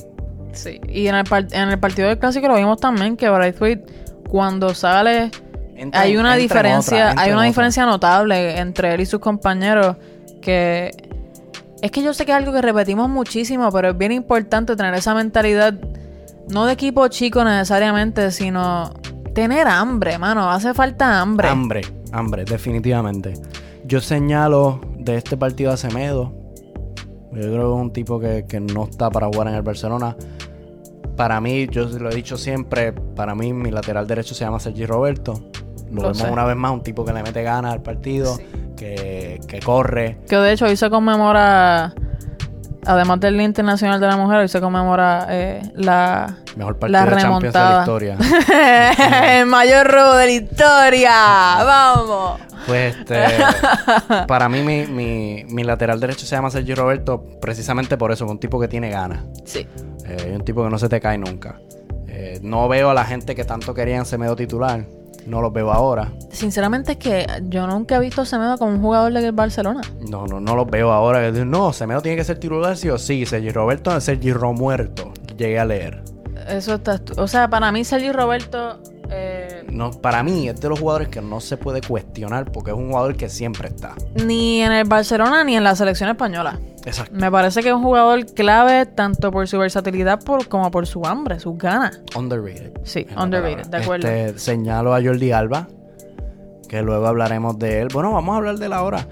[SPEAKER 2] Sí. Y en el, en el partido del clásico lo vimos también que Braithwaite cuando sale
[SPEAKER 1] Entra
[SPEAKER 2] hay una diferencia,
[SPEAKER 1] otra,
[SPEAKER 2] hay una
[SPEAKER 1] otra.
[SPEAKER 2] diferencia notable entre él y sus compañeros que es que yo sé que es algo que repetimos muchísimo, pero es bien importante tener esa mentalidad no de equipo chico necesariamente, sino tener hambre, mano, hace falta hambre.
[SPEAKER 1] Hambre, hambre, definitivamente. Yo señalo de este partido a Semedo. Yo creo que es un tipo que, que no está para jugar en el Barcelona. Para mí, yo lo he dicho siempre, para mí mi lateral derecho se llama Sergi Roberto. Lo,
[SPEAKER 2] Lo
[SPEAKER 1] vemos
[SPEAKER 2] sé.
[SPEAKER 1] una vez más, un tipo que le mete ganas al partido,
[SPEAKER 2] Sí.
[SPEAKER 1] que, que corre.
[SPEAKER 2] Que de hecho hoy se conmemora, además del Día Internacional de la Mujer, hoy se conmemora eh, la,
[SPEAKER 1] Mejor partido
[SPEAKER 2] la
[SPEAKER 1] de Champions de la
[SPEAKER 2] remontada.
[SPEAKER 1] historia.
[SPEAKER 2] el mayor robo de la historia. Vamos.
[SPEAKER 1] Pues este, para mí mi, mi, mi lateral derecho se llama Sergi Roberto precisamente por eso, un tipo que tiene ganas.
[SPEAKER 2] Sí.
[SPEAKER 1] Eh, un tipo que no se te cae nunca. Eh, no veo a la gente que tanto querían Semedo titular. No los veo ahora.
[SPEAKER 2] Sinceramente es que yo nunca he visto a Semedo como un jugador del Barcelona.
[SPEAKER 1] No, no, no los veo ahora. No, Semedo tiene que ser titular sí o sí. Sergi Roberto es Sergi Romuerto. Llegué a leer.
[SPEAKER 2] Eso está... O sea, para mí Sergio Roberto... eh,
[SPEAKER 1] no, para mí es de los jugadores que no se puede cuestionar porque es un jugador que siempre está.
[SPEAKER 2] Ni en el Barcelona ni en la selección española.
[SPEAKER 1] Exacto.
[SPEAKER 2] Me parece que es un jugador clave tanto por su versatilidad por, como por su hambre, sus ganas.
[SPEAKER 1] Underrated.
[SPEAKER 2] Sí,
[SPEAKER 1] la
[SPEAKER 2] underrated, de acuerdo.
[SPEAKER 1] Este, señalo a Jordi Alba, que luego hablaremos de él. Bueno, vamos a hablar de él ahora.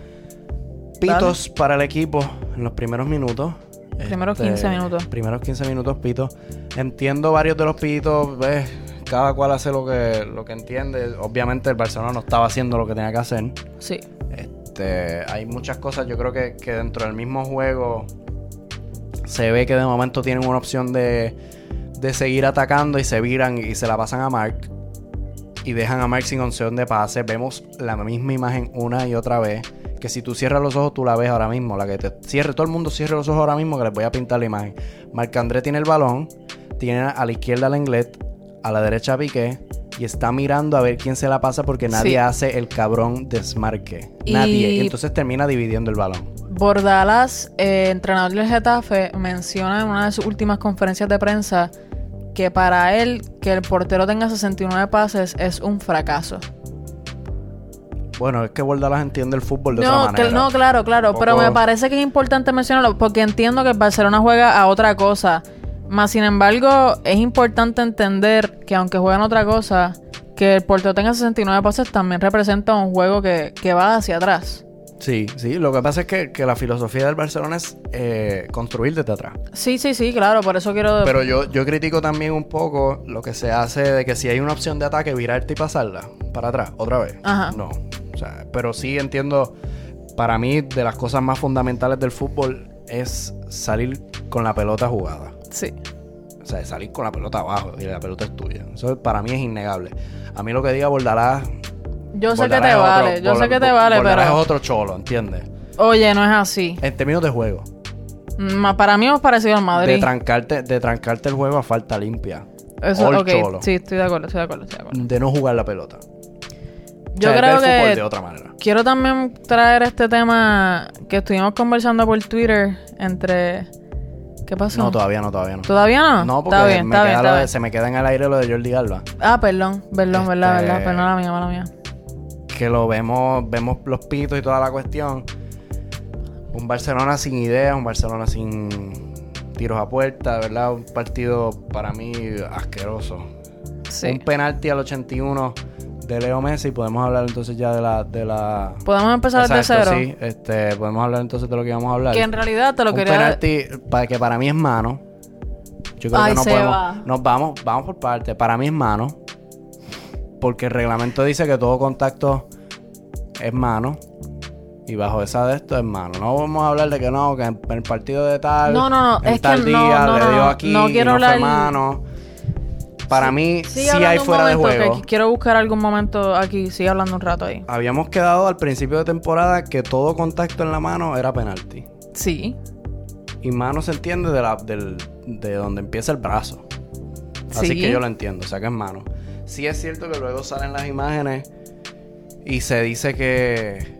[SPEAKER 1] Pitos para el equipo en los primeros minutos.
[SPEAKER 2] Primeros 15 minutos.
[SPEAKER 1] Primeros 15 minutos, pitos. Entiendo varios de los pitos, cada cual hace lo que, lo que entiende. Obviamente el Barcelona no estaba haciendo lo que tenía que hacer.
[SPEAKER 2] Sí.
[SPEAKER 1] Este, hay muchas cosas, yo creo que, que dentro del mismo juego se ve que de momento tienen una opción de, de seguir atacando y se viran y se la pasan a Mark y dejan a Mark sin opción de pase. Vemos la misma imagen una y otra vez. Que si tú cierras los ojos, tú la ves ahora mismo. La que te cierre, todo el mundo cierre los ojos ahora mismo, que les voy a pintar la imagen. Marc André tiene el balón, tiene a la izquierda a Lenglet, a la derecha a Piqué, y está mirando a ver quién se la pasa porque nadie
[SPEAKER 2] Sí.
[SPEAKER 1] hace el cabrón desmarque. Nadie. Y entonces termina dividiendo el balón.
[SPEAKER 2] Bordalas, eh, entrenador del Getafe, menciona en una de sus últimas conferencias de prensa que para él que el portero tenga 69 pases es un fracaso.
[SPEAKER 1] Bueno, es que Bordalas entiende el fútbol de
[SPEAKER 2] No,
[SPEAKER 1] otra manera.
[SPEAKER 2] que- no, claro, claro, pero me parece que es importante mencionarlo porque entiendo que el Barcelona juega a otra cosa. Más sin embargo, es importante entender que aunque juegan otra cosa, que el portero tenga 69 pases también representa un juego que, que va hacia atrás.
[SPEAKER 1] Sí, sí. Lo que pasa es que, que la filosofía del Barcelona es eh, construir desde atrás.
[SPEAKER 2] Sí, sí, sí, claro, por eso quiero...
[SPEAKER 1] Pero yo, yo critico también un poco lo que se hace de que si hay una opción de ataque, virarte y pasarla para atrás, otra vez.
[SPEAKER 2] Ajá.
[SPEAKER 1] No. O sea, pero sí entiendo, para mí, de las cosas más fundamentales del fútbol es salir con la pelota jugada.
[SPEAKER 2] Sí.
[SPEAKER 1] O sea, salir con la pelota abajo y la pelota es tuya. Eso para mí es innegable. A mí lo que diga Bordalás...
[SPEAKER 2] Yo sé que te
[SPEAKER 1] otro-
[SPEAKER 2] vale, yo sé que te vale,
[SPEAKER 1] Bordalás
[SPEAKER 2] pero...
[SPEAKER 1] es otro cholo, ¿entiendes?
[SPEAKER 2] Oye, no es así.
[SPEAKER 1] En términos de juego.
[SPEAKER 2] Ma- Para mí es parecido al
[SPEAKER 1] De
[SPEAKER 2] Madrid.
[SPEAKER 1] trancarte, de trancarte el juego a falta limpia.
[SPEAKER 2] Eso,
[SPEAKER 1] All
[SPEAKER 2] ok,
[SPEAKER 1] cholo.
[SPEAKER 2] sí, estoy de acuerdo, estoy de acuerdo, estoy de acuerdo.
[SPEAKER 1] De no jugar la pelota.
[SPEAKER 2] Yo
[SPEAKER 1] O sea,
[SPEAKER 2] creo
[SPEAKER 1] ver
[SPEAKER 2] que
[SPEAKER 1] de otra manera.
[SPEAKER 2] quiero también traer este tema que estuvimos conversando por Twitter entre... ¿Qué pasó?
[SPEAKER 1] No, todavía no, todavía no.
[SPEAKER 2] ¿Todavía no?
[SPEAKER 1] No, porque
[SPEAKER 2] está bien,
[SPEAKER 1] me
[SPEAKER 2] está
[SPEAKER 1] queda
[SPEAKER 2] bien,
[SPEAKER 1] lo
[SPEAKER 2] está
[SPEAKER 1] de-
[SPEAKER 2] bien.
[SPEAKER 1] se me queda en el aire lo de Jordi Alba.
[SPEAKER 2] Ah, perdón, perdón, verdad,
[SPEAKER 1] Este-
[SPEAKER 2] verdad. Perdón, la mía, mala mía.
[SPEAKER 1] Que lo vemos, vemos los pitos y toda la cuestión. Un Barcelona sin ideas, un Barcelona sin tiros a puerta, ¿verdad? Un partido para mí asqueroso.
[SPEAKER 2] Sí.
[SPEAKER 1] Un penalti al 81 de Leo Messi. Podemos hablar entonces ya de la. De la...
[SPEAKER 2] Podemos empezar desde
[SPEAKER 1] Exacto,
[SPEAKER 2] cero.
[SPEAKER 1] Sí, este, podemos hablar entonces de lo que íbamos a hablar.
[SPEAKER 2] Que en realidad te lo
[SPEAKER 1] un
[SPEAKER 2] quería...
[SPEAKER 1] penalti para que para mí es mano. Yo creo
[SPEAKER 2] Ay,
[SPEAKER 1] que no podemos.
[SPEAKER 2] va.
[SPEAKER 1] Nos vamos, vamos por parte. Para mí es mano. Porque el reglamento dice que todo contacto es mano. Y bajo esa de esto es mano. No vamos a hablar de que no, que en el partido de tal.
[SPEAKER 2] No, no, no,
[SPEAKER 1] en
[SPEAKER 2] es que
[SPEAKER 1] tal
[SPEAKER 2] no,
[SPEAKER 1] día
[SPEAKER 2] no,
[SPEAKER 1] le dio aquí
[SPEAKER 2] no
[SPEAKER 1] y
[SPEAKER 2] quiero
[SPEAKER 1] fue
[SPEAKER 2] hablar-
[SPEAKER 1] mano. Para mí sí hay fuera de juego.
[SPEAKER 2] que quiero buscar algún momento aquí. Sigue hablando un rato ahí.
[SPEAKER 1] Habíamos quedado al principio de temporada que todo contacto en la mano era penalti.
[SPEAKER 2] Sí.
[SPEAKER 1] Y mano se entiende de, la, del, de donde empieza el brazo. Así
[SPEAKER 2] Sí.
[SPEAKER 1] que yo lo entiendo, o sea que es mano. Sí es cierto que luego salen las imágenes y se dice que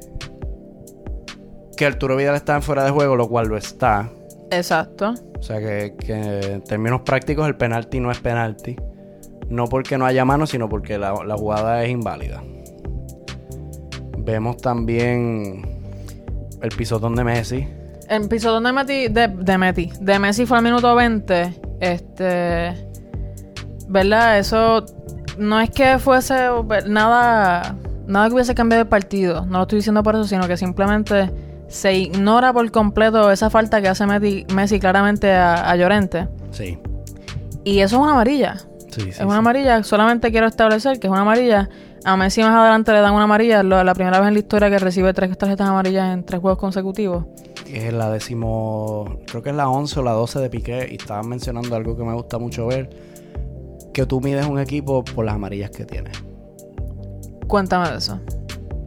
[SPEAKER 1] que Arturo Vidal está en fuera de juego, lo cual lo está.
[SPEAKER 2] Exacto.
[SPEAKER 1] O sea que, que en términos prácticos el penalti no es penalti. No porque no haya mano, sino porque la, la jugada es inválida. Vemos también el pisotón de Messi.
[SPEAKER 2] El pisotón de Messi, de, de Messi, de Messi fue al minuto 20. Este. ¿Verdad? Eso no es que fuese nada. Nada que hubiese cambiado el partido. No lo estoy diciendo por eso, sino que simplemente se ignora por completo esa falta que hace Messi, Messi claramente a, a Llorente.
[SPEAKER 1] Sí.
[SPEAKER 2] Y eso es una amarilla.
[SPEAKER 1] Sí, sí.
[SPEAKER 2] es una
[SPEAKER 1] sí.
[SPEAKER 2] amarilla. Solamente quiero establecer que es una amarilla. A Messi más adelante le dan una amarilla. La primera vez en la historia que recibe tres tarjetas amarillas en tres juegos consecutivos.
[SPEAKER 1] Es la décimo, creo que es la 11 o la 12 de Piqué y estaban mencionando algo que me gusta mucho ver, que tú mides un equipo por las amarillas que tiene.
[SPEAKER 2] Cuéntame de eso.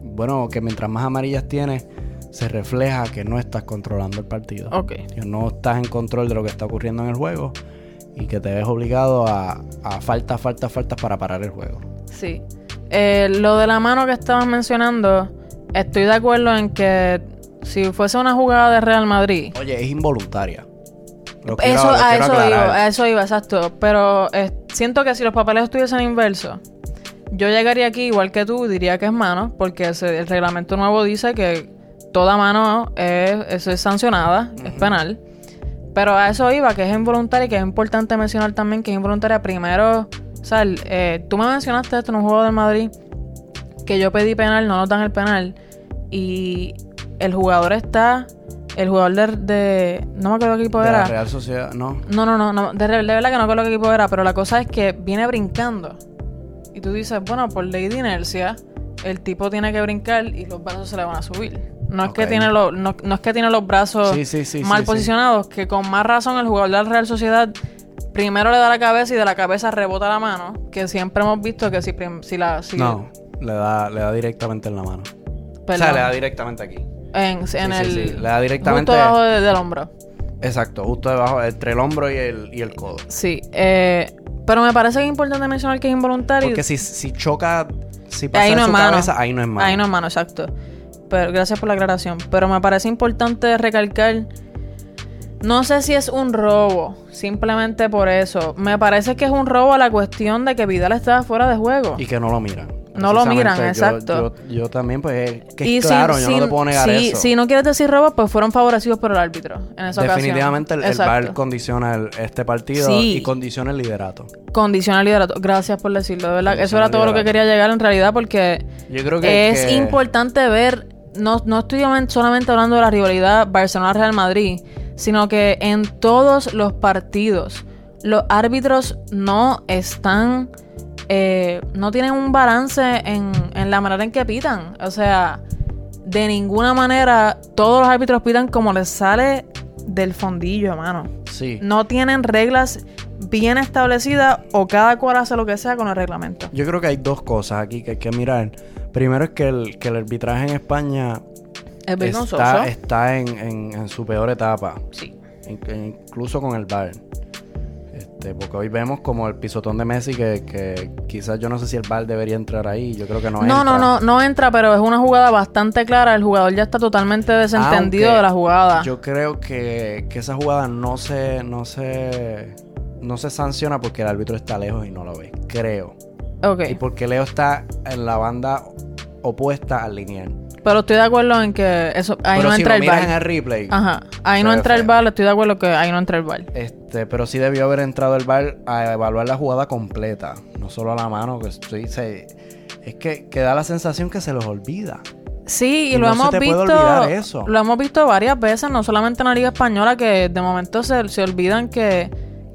[SPEAKER 1] Bueno, que mientras más amarillas tienes, se refleja que no estás controlando el partido.
[SPEAKER 2] Ok.
[SPEAKER 1] Que no estás en control de lo que está ocurriendo en el juego y que te ves obligado a, a faltas, faltas, faltas para parar el juego.
[SPEAKER 2] Sí. Eh, lo de la mano que estabas mencionando, estoy de acuerdo en que si fuese una jugada de Real Madrid,
[SPEAKER 1] Oye, es involuntaria. Lo quiero-
[SPEAKER 2] eso,
[SPEAKER 1] lo
[SPEAKER 2] a eso
[SPEAKER 1] aclarar.
[SPEAKER 2] iba, a eso iba, exacto. Pero eh, siento que si los papeles estuviesen inversos, Yo llegaría aquí igual que tú, diría que es mano, porque el reglamento nuevo dice que toda mano es, eso es sancionada, es penal. Pero a eso iba, que es involuntaria y que es importante mencionar también que es involuntaria. Primero, o sea, eh, tú me mencionaste esto en un juego del Madrid, que yo pedí penal, no nos dan el penal, y el jugador está, el jugador de, de- no me acuerdo qué equipo
[SPEAKER 1] De
[SPEAKER 2] era.
[SPEAKER 1] la Real Sociedad, no.
[SPEAKER 2] No, no, no, no. De, verdad que no creo qué equipo era, pero la cosa es que viene brincando. Y tú dices, bueno, por ley de inercia, el tipo tiene que brincar y los brazos se le van a subir. No es, que, tiene los, no, no es que tiene los brazos
[SPEAKER 1] Sí, sí, sí,
[SPEAKER 2] mal
[SPEAKER 1] sí, sí.
[SPEAKER 2] posicionados, que con más razón el jugador de la Real Sociedad primero le da la cabeza y de la cabeza rebota la mano. Que siempre hemos visto que si, si la. Si
[SPEAKER 1] No, le da, le da directamente en la mano. O sea, le da directamente aquí.
[SPEAKER 2] en, en
[SPEAKER 1] sí,
[SPEAKER 2] el.
[SPEAKER 1] sí, le da directamente-
[SPEAKER 2] Justo debajo de- del hombro.
[SPEAKER 1] Exacto, justo debajo, entre el hombro y el, y el codo.
[SPEAKER 2] Sí. eh, pero me parece que es importante mencionar que es involuntario.
[SPEAKER 1] Porque si, si choca, si pasa
[SPEAKER 2] Ahí es
[SPEAKER 1] su
[SPEAKER 2] mano.
[SPEAKER 1] cabeza, ahí no es mano.
[SPEAKER 2] Ahí no es mano, exacto. Pero gracias por la aclaración. Pero me parece importante recalcar. No sé si es un robo, simplemente por eso. Me parece que es un robo a la cuestión de que Vidal estaba fuera de juego.
[SPEAKER 1] Y que no lo miran.
[SPEAKER 2] No lo miran,
[SPEAKER 1] yo-
[SPEAKER 2] exacto.
[SPEAKER 1] Yo, yo también, pues, es que
[SPEAKER 2] Y
[SPEAKER 1] es
[SPEAKER 2] si-
[SPEAKER 1] claro, yo
[SPEAKER 2] si-
[SPEAKER 1] no te puedo negar
[SPEAKER 2] si,
[SPEAKER 1] eso.
[SPEAKER 2] Si no quieres decir robo, pues fueron favorecidos por el árbitro en esa
[SPEAKER 1] Definitivamente el,
[SPEAKER 2] ocasión.
[SPEAKER 1] el VAR condiciona el- este partido
[SPEAKER 2] Sí.
[SPEAKER 1] y condiciona el liderato.
[SPEAKER 2] Condiciona el liderato. Gracias por decirlo, de verdad. Eso era todo lo que quería llegar en realidad porque
[SPEAKER 1] Yo creo que
[SPEAKER 2] es
[SPEAKER 1] que-
[SPEAKER 2] importante ver, no, no estoy solamente hablando de la rivalidad Barcelona-Real Madrid, sino que en todos los partidos los árbitros no están, eh, no tienen un balance en, en la manera en que pitan. O sea, de ninguna manera todos los árbitros pitan como les sale del fondillo, mano.
[SPEAKER 1] Sí.
[SPEAKER 2] No tienen reglas bien establecidas o cada cual hace lo que sea con el reglamento.
[SPEAKER 1] Yo creo que hay dos cosas aquí que hay que mirar. Primero es que el, que el arbitraje en España
[SPEAKER 2] Es
[SPEAKER 1] está, está en, en- en su peor etapa.
[SPEAKER 2] Sí.
[SPEAKER 1] In- incluso con el VAR. Este, porque hoy vemos como el pisotón de Messi que, que quizás yo no sé si el VAR debería entrar ahí. Yo creo que no,
[SPEAKER 2] No, no,
[SPEAKER 1] entra.
[SPEAKER 2] no, no entra, pero es una jugada bastante clara. El jugador ya está totalmente desentendido
[SPEAKER 1] Aunque
[SPEAKER 2] de la jugada.
[SPEAKER 1] Yo creo que, que esa jugada no se, no se no se sanciona porque el árbitro está lejos y no lo ve. Creo.
[SPEAKER 2] ok,
[SPEAKER 1] Y porque Leo está en la banda opuesta al lineal.
[SPEAKER 2] pero estoy de acuerdo en que eso ahí
[SPEAKER 1] pero
[SPEAKER 2] no
[SPEAKER 1] si
[SPEAKER 2] entra
[SPEAKER 1] lo
[SPEAKER 2] el
[SPEAKER 1] miras en el replay.
[SPEAKER 2] Ajá, ahí no entra el
[SPEAKER 1] feo.
[SPEAKER 2] VAR, estoy de acuerdo que ahí no entra el VAR.
[SPEAKER 1] Este, pero sí debió haber entrado el VAR a evaluar la jugada completa, no solo a la mano, que estoy, se- es que, que da la sensación que se los olvida.
[SPEAKER 2] Sí, y,
[SPEAKER 1] Y
[SPEAKER 2] lo
[SPEAKER 1] no se
[SPEAKER 2] hemos
[SPEAKER 1] te
[SPEAKER 2] visto.
[SPEAKER 1] eso.
[SPEAKER 2] Lo hemos visto varias veces, no solamente en la Liga Española, que de momento se, se olvidan que,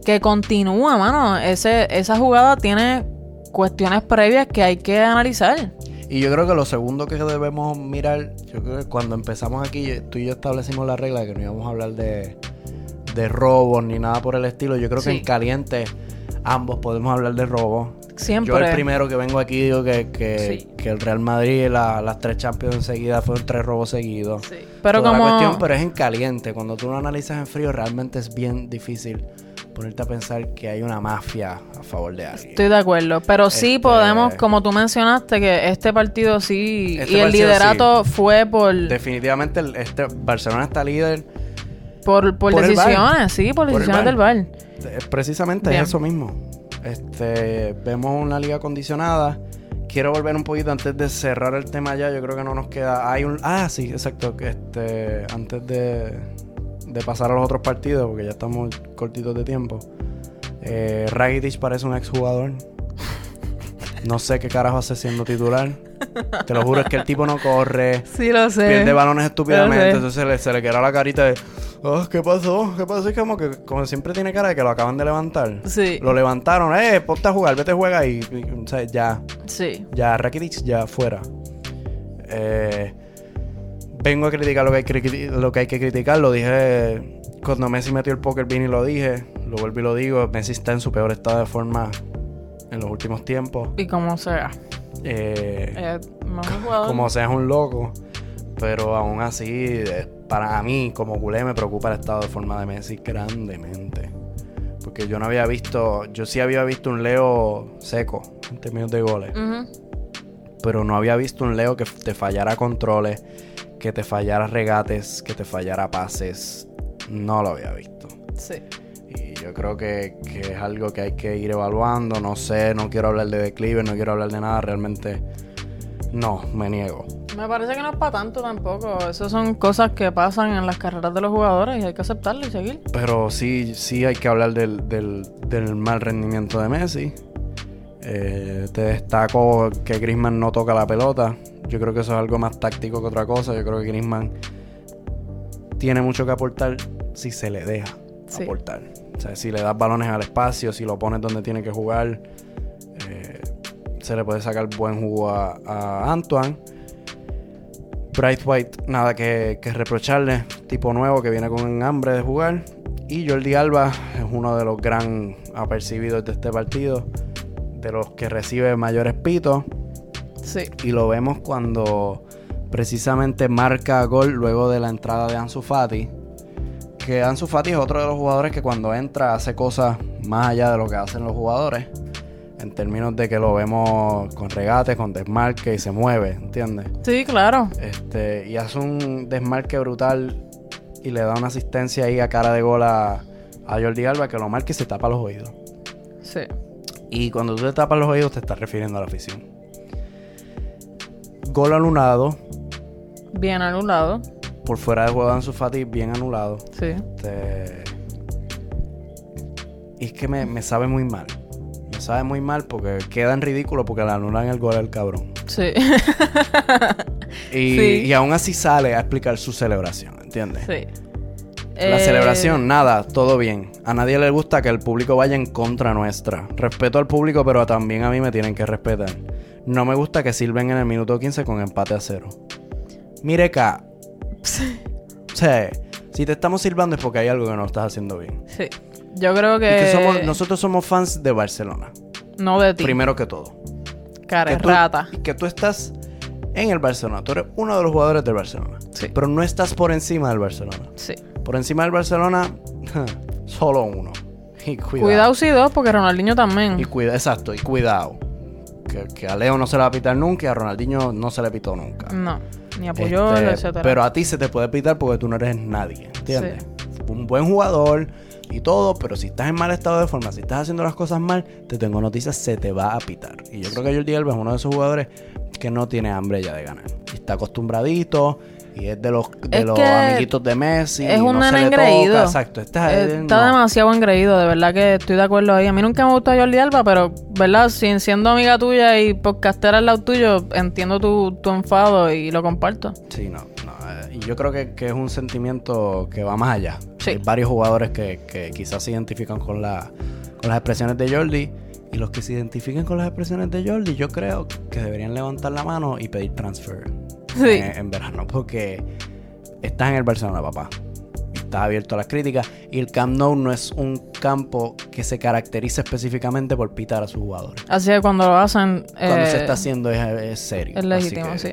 [SPEAKER 2] que continúa, mano. Ese, esa jugada tiene cuestiones previas que hay que analizar.
[SPEAKER 1] Y yo creo que lo segundo que debemos mirar, yo creo que cuando empezamos aquí, tú y yo establecimos la regla de que no íbamos a hablar de, de robos ni nada por el estilo. Yo creo
[SPEAKER 2] Sí.
[SPEAKER 1] que en caliente ambos podemos hablar de robos.
[SPEAKER 2] Siempre.
[SPEAKER 1] Yo el primero que vengo aquí digo que, que,
[SPEAKER 2] Sí.
[SPEAKER 1] que el Real Madrid, la- las tres Champions seguidas, fueron tres robos seguidos.
[SPEAKER 2] Sí. Pero
[SPEAKER 1] Toda la
[SPEAKER 2] como.
[SPEAKER 1] cuestión, pero es en caliente. Cuando tú lo analizas en frío, realmente es bien difícil ponerte a pensar que hay una mafia a favor de alguien.
[SPEAKER 2] Estoy de acuerdo, pero sí
[SPEAKER 1] Este-
[SPEAKER 2] podemos, como tú mencionaste, que este partido sí,
[SPEAKER 1] Este
[SPEAKER 2] y el liderato fue por,
[SPEAKER 1] Definitivamente el- este Barcelona está líder.
[SPEAKER 2] por, por
[SPEAKER 1] por
[SPEAKER 2] decisiones, sí, por
[SPEAKER 1] Por
[SPEAKER 2] decisiones del VAR.
[SPEAKER 1] Eh, Precisamente
[SPEAKER 2] Bien.
[SPEAKER 1] es eso mismo. Este, vemos una liga condicionada. Quiero volver un poquito antes de cerrar el tema ya. Yo creo que no nos queda. Hay un. Ah, sí, exacto. Este, antes de, de pasar a los otros partidos, porque ya estamos cortitos de tiempo. Eh, Rakitic parece un exjugador. No sé qué carajo hace siendo titular. Te lo juro, es que el tipo no corre.
[SPEAKER 2] Sí, lo sé.
[SPEAKER 1] Pierde balones estúpidamente. Entonces se le, se le queda la carita de. "Oh, ¿Qué pasó? ¿Qué pasó? Es como que como siempre tiene cara de que lo acaban de levantar.
[SPEAKER 2] Sí,
[SPEAKER 1] Lo levantaron, eh, ponte a jugar, vete a jugar y, y, o sea, ya,
[SPEAKER 2] sí.
[SPEAKER 1] ya, Rakitic ya fuera. Eh, vengo a criticar lo que, hay que lo que hay que criticar, lo dije cuando Messi metió el poker bean y lo dije, lo vuelvo y lo digo, Messi está en su peor estado de forma en los últimos tiempos.
[SPEAKER 2] Y como sea.
[SPEAKER 1] Eh,
[SPEAKER 2] Eh,
[SPEAKER 1] como sea es un loco, pero aún así, eh, para mí como culé me preocupa el estado de forma de Messi grandemente. Porque yo no había visto, yo sí había visto un Leo seco en términos de goles, pero no había visto un Leo que te fallara controles, que te fallara regates, que te fallara pases. No lo había visto.
[SPEAKER 2] Sí.
[SPEAKER 1] Y yo creo que, que es algo que hay que ir evaluando. No sé, no quiero hablar de declive, no quiero hablar de nada. Realmente, no, me niego.
[SPEAKER 2] Me parece que no es para tanto tampoco. Esas son cosas que pasan en las carreras de los jugadores y hay que aceptarlo y seguir.
[SPEAKER 1] Pero sí, sí hay que hablar del, del, del mal rendimiento de Messi. Eh, te destaco que Griezmann no toca la pelota. Yo creo que eso es algo más táctico que otra cosa. Yo creo que Griezmann tiene mucho que aportar si se le deja
[SPEAKER 2] Sí.
[SPEAKER 1] aportar. O sea, si le das balones al espacio, si lo pones donde tiene que jugar, eh, se le puede sacar buen jugo a, a Antoine. Bright White, nada que, que reprocharle. Tipo nuevo que viene con hambre de jugar. Y Jordi Alba es uno de los gran apercibidos de este partido. De los que recibe mayores pitos.
[SPEAKER 2] Sí.
[SPEAKER 1] Y lo vemos cuando precisamente marca gol luego de la entrada de Ansu Fati. Que Ansu Fati es otro de los jugadores que cuando entra hace cosas más allá de lo que hacen los jugadores. En términos de que lo vemos con regate, con desmarque y se mueve, ¿entiendes?
[SPEAKER 2] Sí, claro.
[SPEAKER 1] Este, y hace un desmarque brutal y le da una asistencia ahí a cara de gol a, a Jordi Alba que lo marca y se tapa los oídos.
[SPEAKER 2] Sí.
[SPEAKER 1] Y cuando tú te tapas los oídos te estás refiriendo a la afición. Gol anulado.
[SPEAKER 2] Bien anulado.
[SPEAKER 1] Por fuera de juego de Ansu Fati, bien anulado.
[SPEAKER 2] Sí.
[SPEAKER 1] Este, Y es que me, me sabe muy mal. Me sabe muy mal porque queda en ridículo porque le anulan el gol al cabrón.
[SPEAKER 2] Sí.
[SPEAKER 1] Y,
[SPEAKER 2] Sí.
[SPEAKER 1] y aún así sale a explicar su celebración, ¿entiendes?
[SPEAKER 2] sí.
[SPEAKER 1] La
[SPEAKER 2] Eh,
[SPEAKER 1] celebración, nada, todo bien. A nadie le gusta que el público vaya en contra nuestra. Respeto al público, pero también a mí me tienen que respetar. No me gusta que sirven en el minuto 15 con empate a cero. Mire acá. O sea, si te estamos silbando es porque hay algo que no estás haciendo bien.
[SPEAKER 2] Sí. Yo creo que.
[SPEAKER 1] que somos, nosotros somos fans de Barcelona.
[SPEAKER 2] No de ti.
[SPEAKER 1] Primero que todo.
[SPEAKER 2] Cara
[SPEAKER 1] que tú,
[SPEAKER 2] rata.
[SPEAKER 1] que tú estás en el Barcelona. Tú eres uno de los jugadores del Barcelona.
[SPEAKER 2] Sí.
[SPEAKER 1] Pero no estás por encima del Barcelona.
[SPEAKER 2] Sí.
[SPEAKER 1] Por encima del Barcelona, solo uno. Y cuidado.
[SPEAKER 2] Cuidado si dos, porque Ronaldinho también.
[SPEAKER 1] Y cuida, exacto, y cuidado. Que, que a Leo no se le va a pitar nunca y a Ronaldinho no se le pitó nunca.
[SPEAKER 2] No. Ni a Puyol,
[SPEAKER 1] Este,
[SPEAKER 2] etcétera.
[SPEAKER 1] pero a ti se te puede pitar porque tú no eres nadie, ¿entiendes? Un buen jugador y todo, pero si estás en mal estado de forma, si estás haciendo las cosas mal, te tengo noticias, se te va a pitar. Y yo creo que Jordi Alba es uno de esos jugadores que no tiene hambre ya de ganar. Está acostumbradito y es de los, de
[SPEAKER 2] Es
[SPEAKER 1] los amiguitos de Messi.
[SPEAKER 2] es un
[SPEAKER 1] no
[SPEAKER 2] nene
[SPEAKER 1] toca.
[SPEAKER 2] engreído.
[SPEAKER 1] Exacto. Está,
[SPEAKER 2] Eh, demasiado engreído, de verdad que estoy de acuerdo ahí. A mí nunca me gustó Jordi Alba, pero, ¿verdad? Sin, siendo amiga tuya y podcastera al lado tuyo, entiendo tu, tu enfado y lo comparto.
[SPEAKER 1] Sí, no, no, eh, Y yo creo que, que es un sentimiento que va más allá.
[SPEAKER 2] Sí.
[SPEAKER 1] Hay varios jugadores que, que quizás se identifican con, la, con las expresiones de Jordi. Y los que se identifiquen con las expresiones de Jordi, yo creo que deberían levantar la mano y pedir transfer
[SPEAKER 2] Sí.
[SPEAKER 1] en, en verano. Porque estás en el Barcelona, papá. Estás abierto a las críticas. Y el Camp Nou no es un campo que se caracteriza específicamente por pitar a sus jugadores.
[SPEAKER 2] Así que cuando lo hacen.
[SPEAKER 1] Cuando
[SPEAKER 2] eh,
[SPEAKER 1] se está haciendo es, es serio.
[SPEAKER 2] Es legítimo,
[SPEAKER 1] que-
[SPEAKER 2] sí.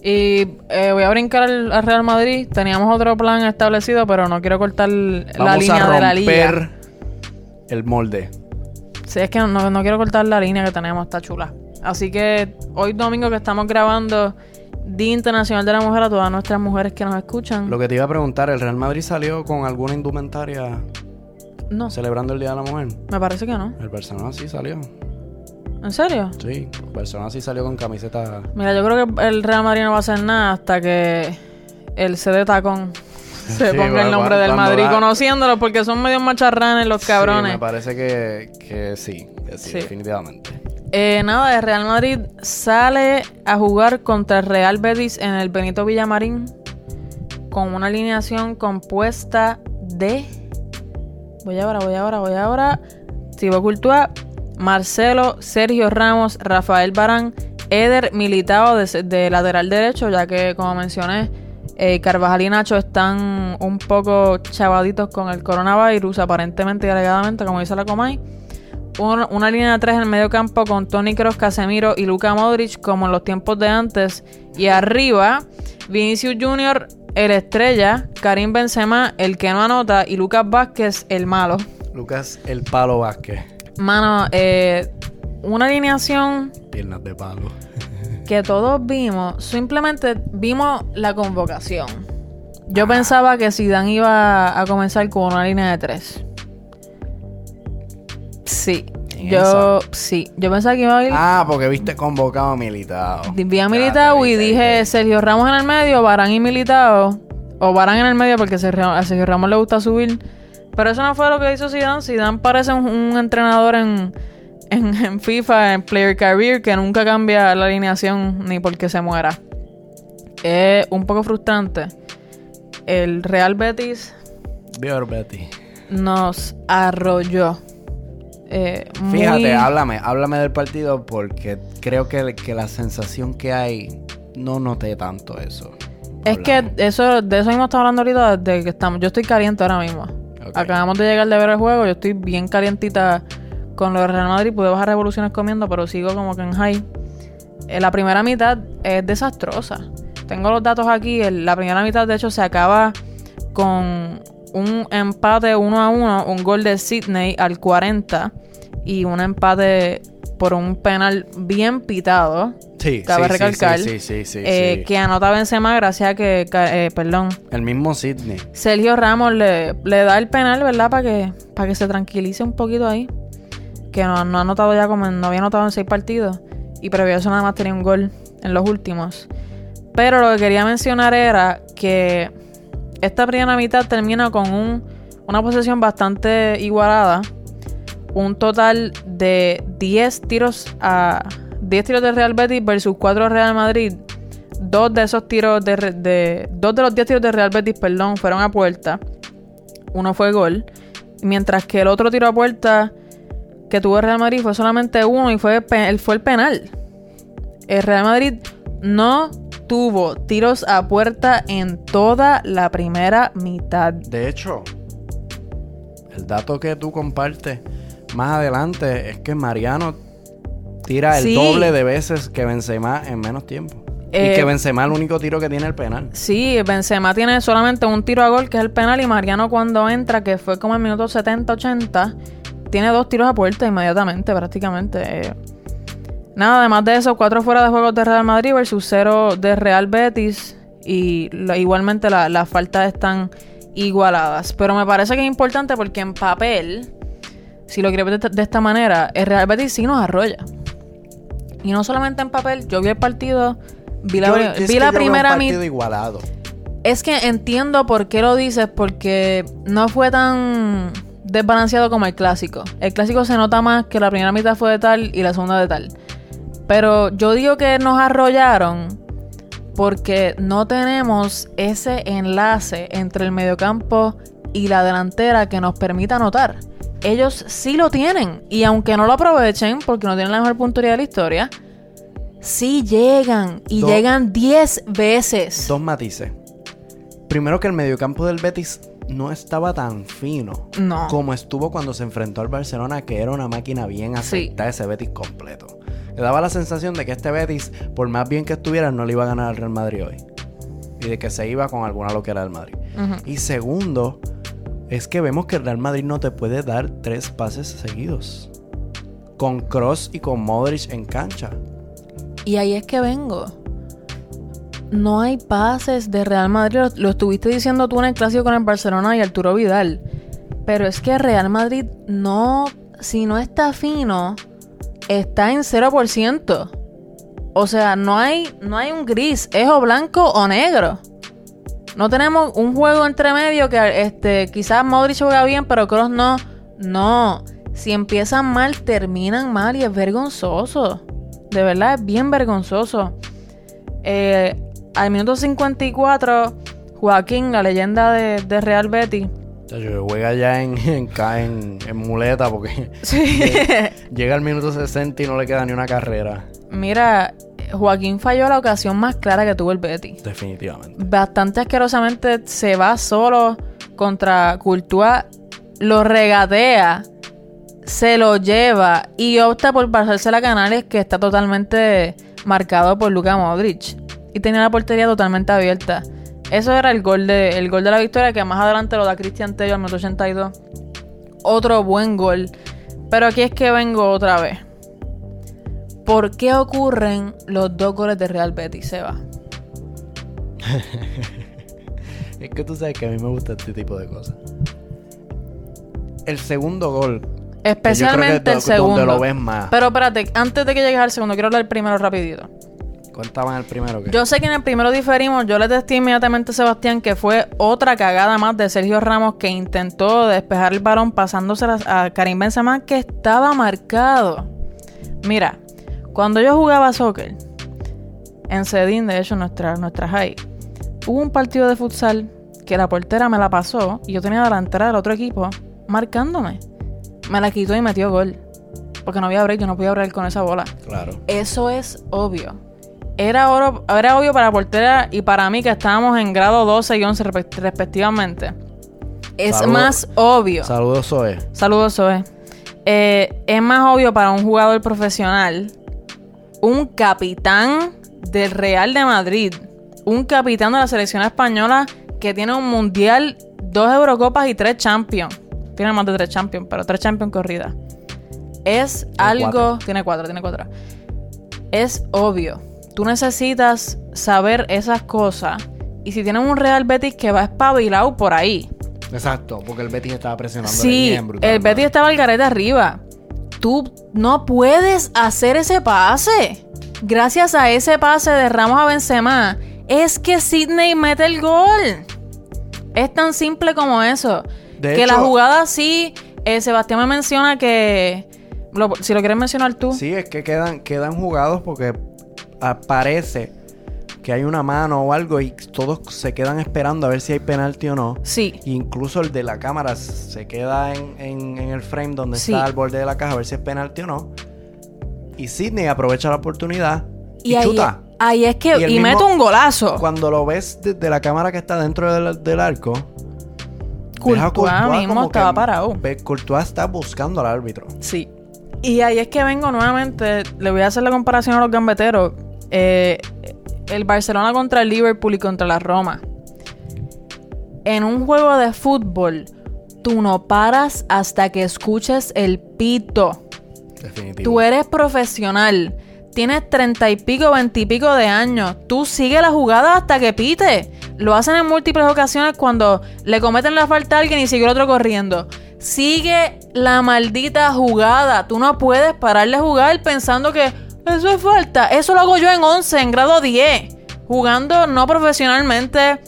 [SPEAKER 2] Y eh, voy a brincar al, al Real Madrid. Teníamos otro plan establecido, pero no quiero cortar la línea
[SPEAKER 1] a
[SPEAKER 2] de la liga.
[SPEAKER 1] romper el molde.
[SPEAKER 2] Sí, es que no, no quiero cortar la línea que tenemos, está chula. Así que hoy domingo que estamos grabando Día Internacional de la Mujer a todas nuestras mujeres que nos escuchan.
[SPEAKER 1] Lo que te iba a preguntar, ¿el Real Madrid salió con alguna indumentaria
[SPEAKER 2] No,
[SPEAKER 1] celebrando el Día de la Mujer?
[SPEAKER 2] me parece que no.
[SPEAKER 1] El Barcelona sí salió.
[SPEAKER 2] ¿En serio?
[SPEAKER 1] Sí, el Barcelona sí salió con camiseta.
[SPEAKER 2] Mira, yo creo que el Real Madrid no va a hacer nada hasta que el CD Tacón se
[SPEAKER 1] Sí,
[SPEAKER 2] ponga el nombre del Madrid
[SPEAKER 1] va-
[SPEAKER 2] conociéndolo porque son medio macharranes los cabrones.
[SPEAKER 1] Sí, me parece que, que sí, que sí,
[SPEAKER 2] Sí.
[SPEAKER 1] definitivamente.
[SPEAKER 2] Eh, nada, el Real Madrid sale a jugar contra el Real Betis en el Benito Villamarín con una alineación compuesta de. Voy ahora, voy ahora, voy ahora. Thibaut Courtois, Marcelo, Sergio Ramos, Rafael Barán, Eder Militao de, lateral derecho, ya que, como mencioné, eh, Carvajal y Nacho están un poco chavaditos con el coronavirus, aparentemente y alegadamente, como dice la Comay un- una línea de tres en el medio campo con Tony Kroos, Casemiro y Luka Modric como en los tiempos de antes. Y arriba, Vinicius Jr., el estrella, Karim Benzema, el que no anota, y Lucas Vázquez, el malo.
[SPEAKER 1] Lucas, el palo Vázquez.
[SPEAKER 2] Mano, eh, una alineación
[SPEAKER 1] Piernas de palo.
[SPEAKER 2] que todos vimos, simplemente vimos la convocación. Yo pensaba que Zidane iba a comenzar con una línea de tres. Sí.
[SPEAKER 1] ¿En
[SPEAKER 2] Yo, sí. Yo pensaba que iba a ir.
[SPEAKER 1] Ah, porque viste convocado a Militao.
[SPEAKER 2] Vi a
[SPEAKER 1] te
[SPEAKER 2] y dije. Sergio Ramos en el medio, Barán y Militao. O Barán en el medio porque a Sergio Ramos le gusta subir. Pero eso no fue lo que hizo Zidane. Zidane parece un, un entrenador en, en, en FIFA, en Player Career, que nunca cambia la alineación ni porque se muera. Es un poco frustrante. El Real Betis
[SPEAKER 1] Bior Betty.
[SPEAKER 2] nos arrolló. Eh, muy-
[SPEAKER 1] Fíjate, háblame, háblame del partido porque creo que, que la sensación que hay, no noté tanto eso.
[SPEAKER 2] Es que eso, de eso mismo estamos hablando ahorita desde que estamos. Yo estoy caliente ahora mismo. Acabamos de llegar de ver el juego. Yo estoy bien calientita con lo de Real Madrid. Pude bajar revoluciones comiendo, pero sigo como que en high. Eh, la primera mitad es desastrosa. Tengo los datos aquí. El- la primera mitad, de hecho, se acaba con un empate 1 a 1, un gol de Sydney al 40 y un empate por un penal bien pitado.
[SPEAKER 1] Sí,
[SPEAKER 2] cabe
[SPEAKER 1] sí,
[SPEAKER 2] recalcar,
[SPEAKER 1] Sí, sí, sí, sí,
[SPEAKER 2] eh, que anota Benzema gracias a que, eh, perdón,
[SPEAKER 1] El mismo Sidney.
[SPEAKER 2] Sergio Ramos le, le da el penal, ¿verdad? Para que, para que se tranquilice un poquito ahí. Que no, no ha anotado ya como no había anotado en seis partidos. Y previo a eso nada más tenía un gol en los últimos. Pero lo que quería mencionar era que esta primera mitad termina con un, una posesión bastante igualada. Un total de 10 tiros a 10 tiros de Real Betis versus 4 de Real Madrid. Dos de esos tiros de, dos de los 10 tiros de Real Betis, perdón, fueron a puerta. Uno fue gol, mientras que el otro tiro a puerta que tuvo Real Madrid fue solamente uno y fue fue el penal. El Real Madrid no tuvo tiros a puerta en toda la primera mitad.
[SPEAKER 1] De hecho, el dato que tú compartes más adelante es que Mariano tira el
[SPEAKER 2] Sí.
[SPEAKER 1] doble de veces que Benzema en menos tiempo.
[SPEAKER 2] Eh,
[SPEAKER 1] y que Benzema es el único tiro que tiene el penal.
[SPEAKER 2] Sí, Benzema tiene solamente un tiro a gol, que es el penal, y Mariano cuando entra, que fue como en minuto 70-80, tiene dos tiros a puerta inmediatamente, prácticamente. Eh, Nada, además de eso, cuatro fuera de juegos de Real Madrid versus cero de Real Betis, y igualmente la- las faltas están igualadas. Pero me parece que es importante porque en papel, si lo quieres ver de, esta- de esta manera, el Real Betis sí nos arrolla. Y no solamente en papel, yo vi el partido, vi la,
[SPEAKER 1] Yo-
[SPEAKER 2] vi primera mitad.
[SPEAKER 1] igualado.
[SPEAKER 2] Es que entiendo por qué lo dices, porque no fue tan desbalanceado como el clásico. El clásico se nota más que la primera mitad fue de tal y la segunda de tal. Pero yo digo que nos arrollaron porque no tenemos ese enlace entre el mediocampo y la delantera que nos permita anotar. Ellos sí lo tienen y aunque no lo aprovechen porque no tienen la mejor puntería de la historia, sí llegan y llegan 10 veces.
[SPEAKER 1] Dos matices. Primero que el mediocampo del Betis no estaba tan fino
[SPEAKER 2] No.
[SPEAKER 1] como estuvo cuando se enfrentó al Barcelona, que era una máquina bien
[SPEAKER 2] Sí.
[SPEAKER 1] aceitada ese Betis completo. Le daba la sensación de que este Betis, por más bien que estuviera, no le iba a ganar al Real Madrid hoy. Y de que se iba con alguna loquera del Madrid.
[SPEAKER 2] Ujú.
[SPEAKER 1] Y segundo, es que vemos que el Real Madrid no te puede dar tres pases seguidos. Con Cross y con Modric en cancha.
[SPEAKER 2] Y ahí es que vengo. No hay pases de Real Madrid. Lo, lo estuviste diciendo tú en el clásico con el Barcelona y Arturo Vidal. Pero es que Real Madrid no. Si no está fino, está en 0%. O sea, no hay, no hay un gris. Es o blanco o negro. No tenemos un juego entre medio que este, quizás Modric juega bien, pero Kroos no. No. Si empiezan mal, terminan mal y es vergonzoso. De verdad, es bien vergonzoso. Eh, al minuto 54, Joaquín, la leyenda de, de Real Betis.
[SPEAKER 1] Chacho, juega ya en, en, en- en muleta porque
[SPEAKER 2] Sí.
[SPEAKER 1] llega al minuto 60 y no le queda ni una carrera.
[SPEAKER 2] Mira, Joaquín falló la ocasión más clara que tuvo el Betis.
[SPEAKER 1] Definitivamente.
[SPEAKER 2] bastante asquerosamente se va solo contra Courtois, lo regatea, se lo lleva y opta por pasársela a Canales que está totalmente marcado por Luka Modric y tenía la portería totalmente abierta. Eso era el gol de, el gol de la victoria que más adelante lo da Cristian Tello al minuto 82. Otro buen gol. Pero aquí es que vengo otra vez. ¿Por qué ocurren los dos goles de Real Betis, Seba?
[SPEAKER 1] Es que tú sabes que a mí me gusta este tipo de cosas. El segundo gol.
[SPEAKER 2] Especialmente el
[SPEAKER 1] do-
[SPEAKER 2] segundo.
[SPEAKER 1] Donde lo ves más.
[SPEAKER 2] Pero espérate, antes de que llegues al segundo, quiero hablar primero rapidito.
[SPEAKER 1] Cuéntame el primero.
[SPEAKER 2] Yo sé que en el primero diferimos. Yo le testé inmediatamente a Sebastián que fue otra cagada más de Sergio Ramos que intentó despejar el balón pasándosela a Karim Benzema que estaba marcado. Mira, cuando yo jugaba soccer en Sedin, de hecho, nuestra, nuestra high, hubo un partido de futsal que la portera me la pasó y yo tenía delantera del otro equipo marcándome. Me la quitó y metió gol. Porque no había break, yo no podía break con esa bola.
[SPEAKER 1] Claro.
[SPEAKER 2] Eso es obvio. Era, oro- era obvio para portera y para mí que estábamos en grado 12 y 11 respe- respectivamente. Es
[SPEAKER 1] Saludo-
[SPEAKER 2] más obvio.
[SPEAKER 1] Saludos, Zoe.
[SPEAKER 2] Saludos, Zoe. Eh, es más obvio para un jugador profesional, un capitán del Real de Madrid, un capitán de la selección española que tiene un mundial, dos Eurocopas y tres Champions. Tiene más de tres Champions, pero tres Champions corridas. Es algo.
[SPEAKER 1] cuatro.
[SPEAKER 2] Tiene cuatro, tiene cuatro. Es obvio. Tú necesitas saber esas cosas. Y si tienes un Real Betis que va espabilado por ahí,
[SPEAKER 1] Exacto, porque el Betis estaba presionando
[SPEAKER 2] Sí,
[SPEAKER 1] bien brutal,
[SPEAKER 2] el Betis estaba al garete arriba. Tú no puedes hacer ese pase. Gracias a ese pase de Ramos a Benzema, es que Sidney mete el gol. Es tan simple como eso.
[SPEAKER 1] De
[SPEAKER 2] que
[SPEAKER 1] hecho-
[SPEAKER 2] la jugada sí, eh, Sebastián me menciona que... lo- si lo quieres mencionar tú.
[SPEAKER 1] Sí, es que quedan, quedan jugados porque aparece que hay una mano o algo y todos se quedan esperando a ver si hay penalti o no.
[SPEAKER 2] Sí.
[SPEAKER 1] Incluso el de la cámara se queda en, en- en el frame donde
[SPEAKER 2] Sí.
[SPEAKER 1] está al borde de la caja a ver si es penalti o no. Y Sidney aprovecha la oportunidad y,
[SPEAKER 2] Y, ahí,
[SPEAKER 1] chuta.
[SPEAKER 2] ahí es que...
[SPEAKER 1] Y
[SPEAKER 2] Y,
[SPEAKER 1] mismo-
[SPEAKER 2] mete un golazo.
[SPEAKER 1] Cuando lo ves desde la cámara que está dentro del, del arco,
[SPEAKER 2] Courtois
[SPEAKER 1] Courtois
[SPEAKER 2] mismo estaba parado.
[SPEAKER 1] Courtois está buscando al árbitro.
[SPEAKER 2] Sí. Y ahí es que vengo nuevamente. Le voy a hacer la comparación a los gambeteros. Eh, el Barcelona contra el Liverpool y contra la Roma. En un juego de fútbol, tú no paras hasta que escuches el pito.
[SPEAKER 1] Definitivo.
[SPEAKER 2] Tú eres profesional. Tienes treinta y pico, veintipico de años. Tú sigue la jugada hasta que pite. Lo hacen en múltiples ocasiones cuando le cometen la falta a alguien y sigue el otro corriendo. Sigue la maldita jugada. Tú no puedes parar de jugar pensando que eso es falta. Eso lo hago yo en 11, en grado 10. Jugando no profesionalmente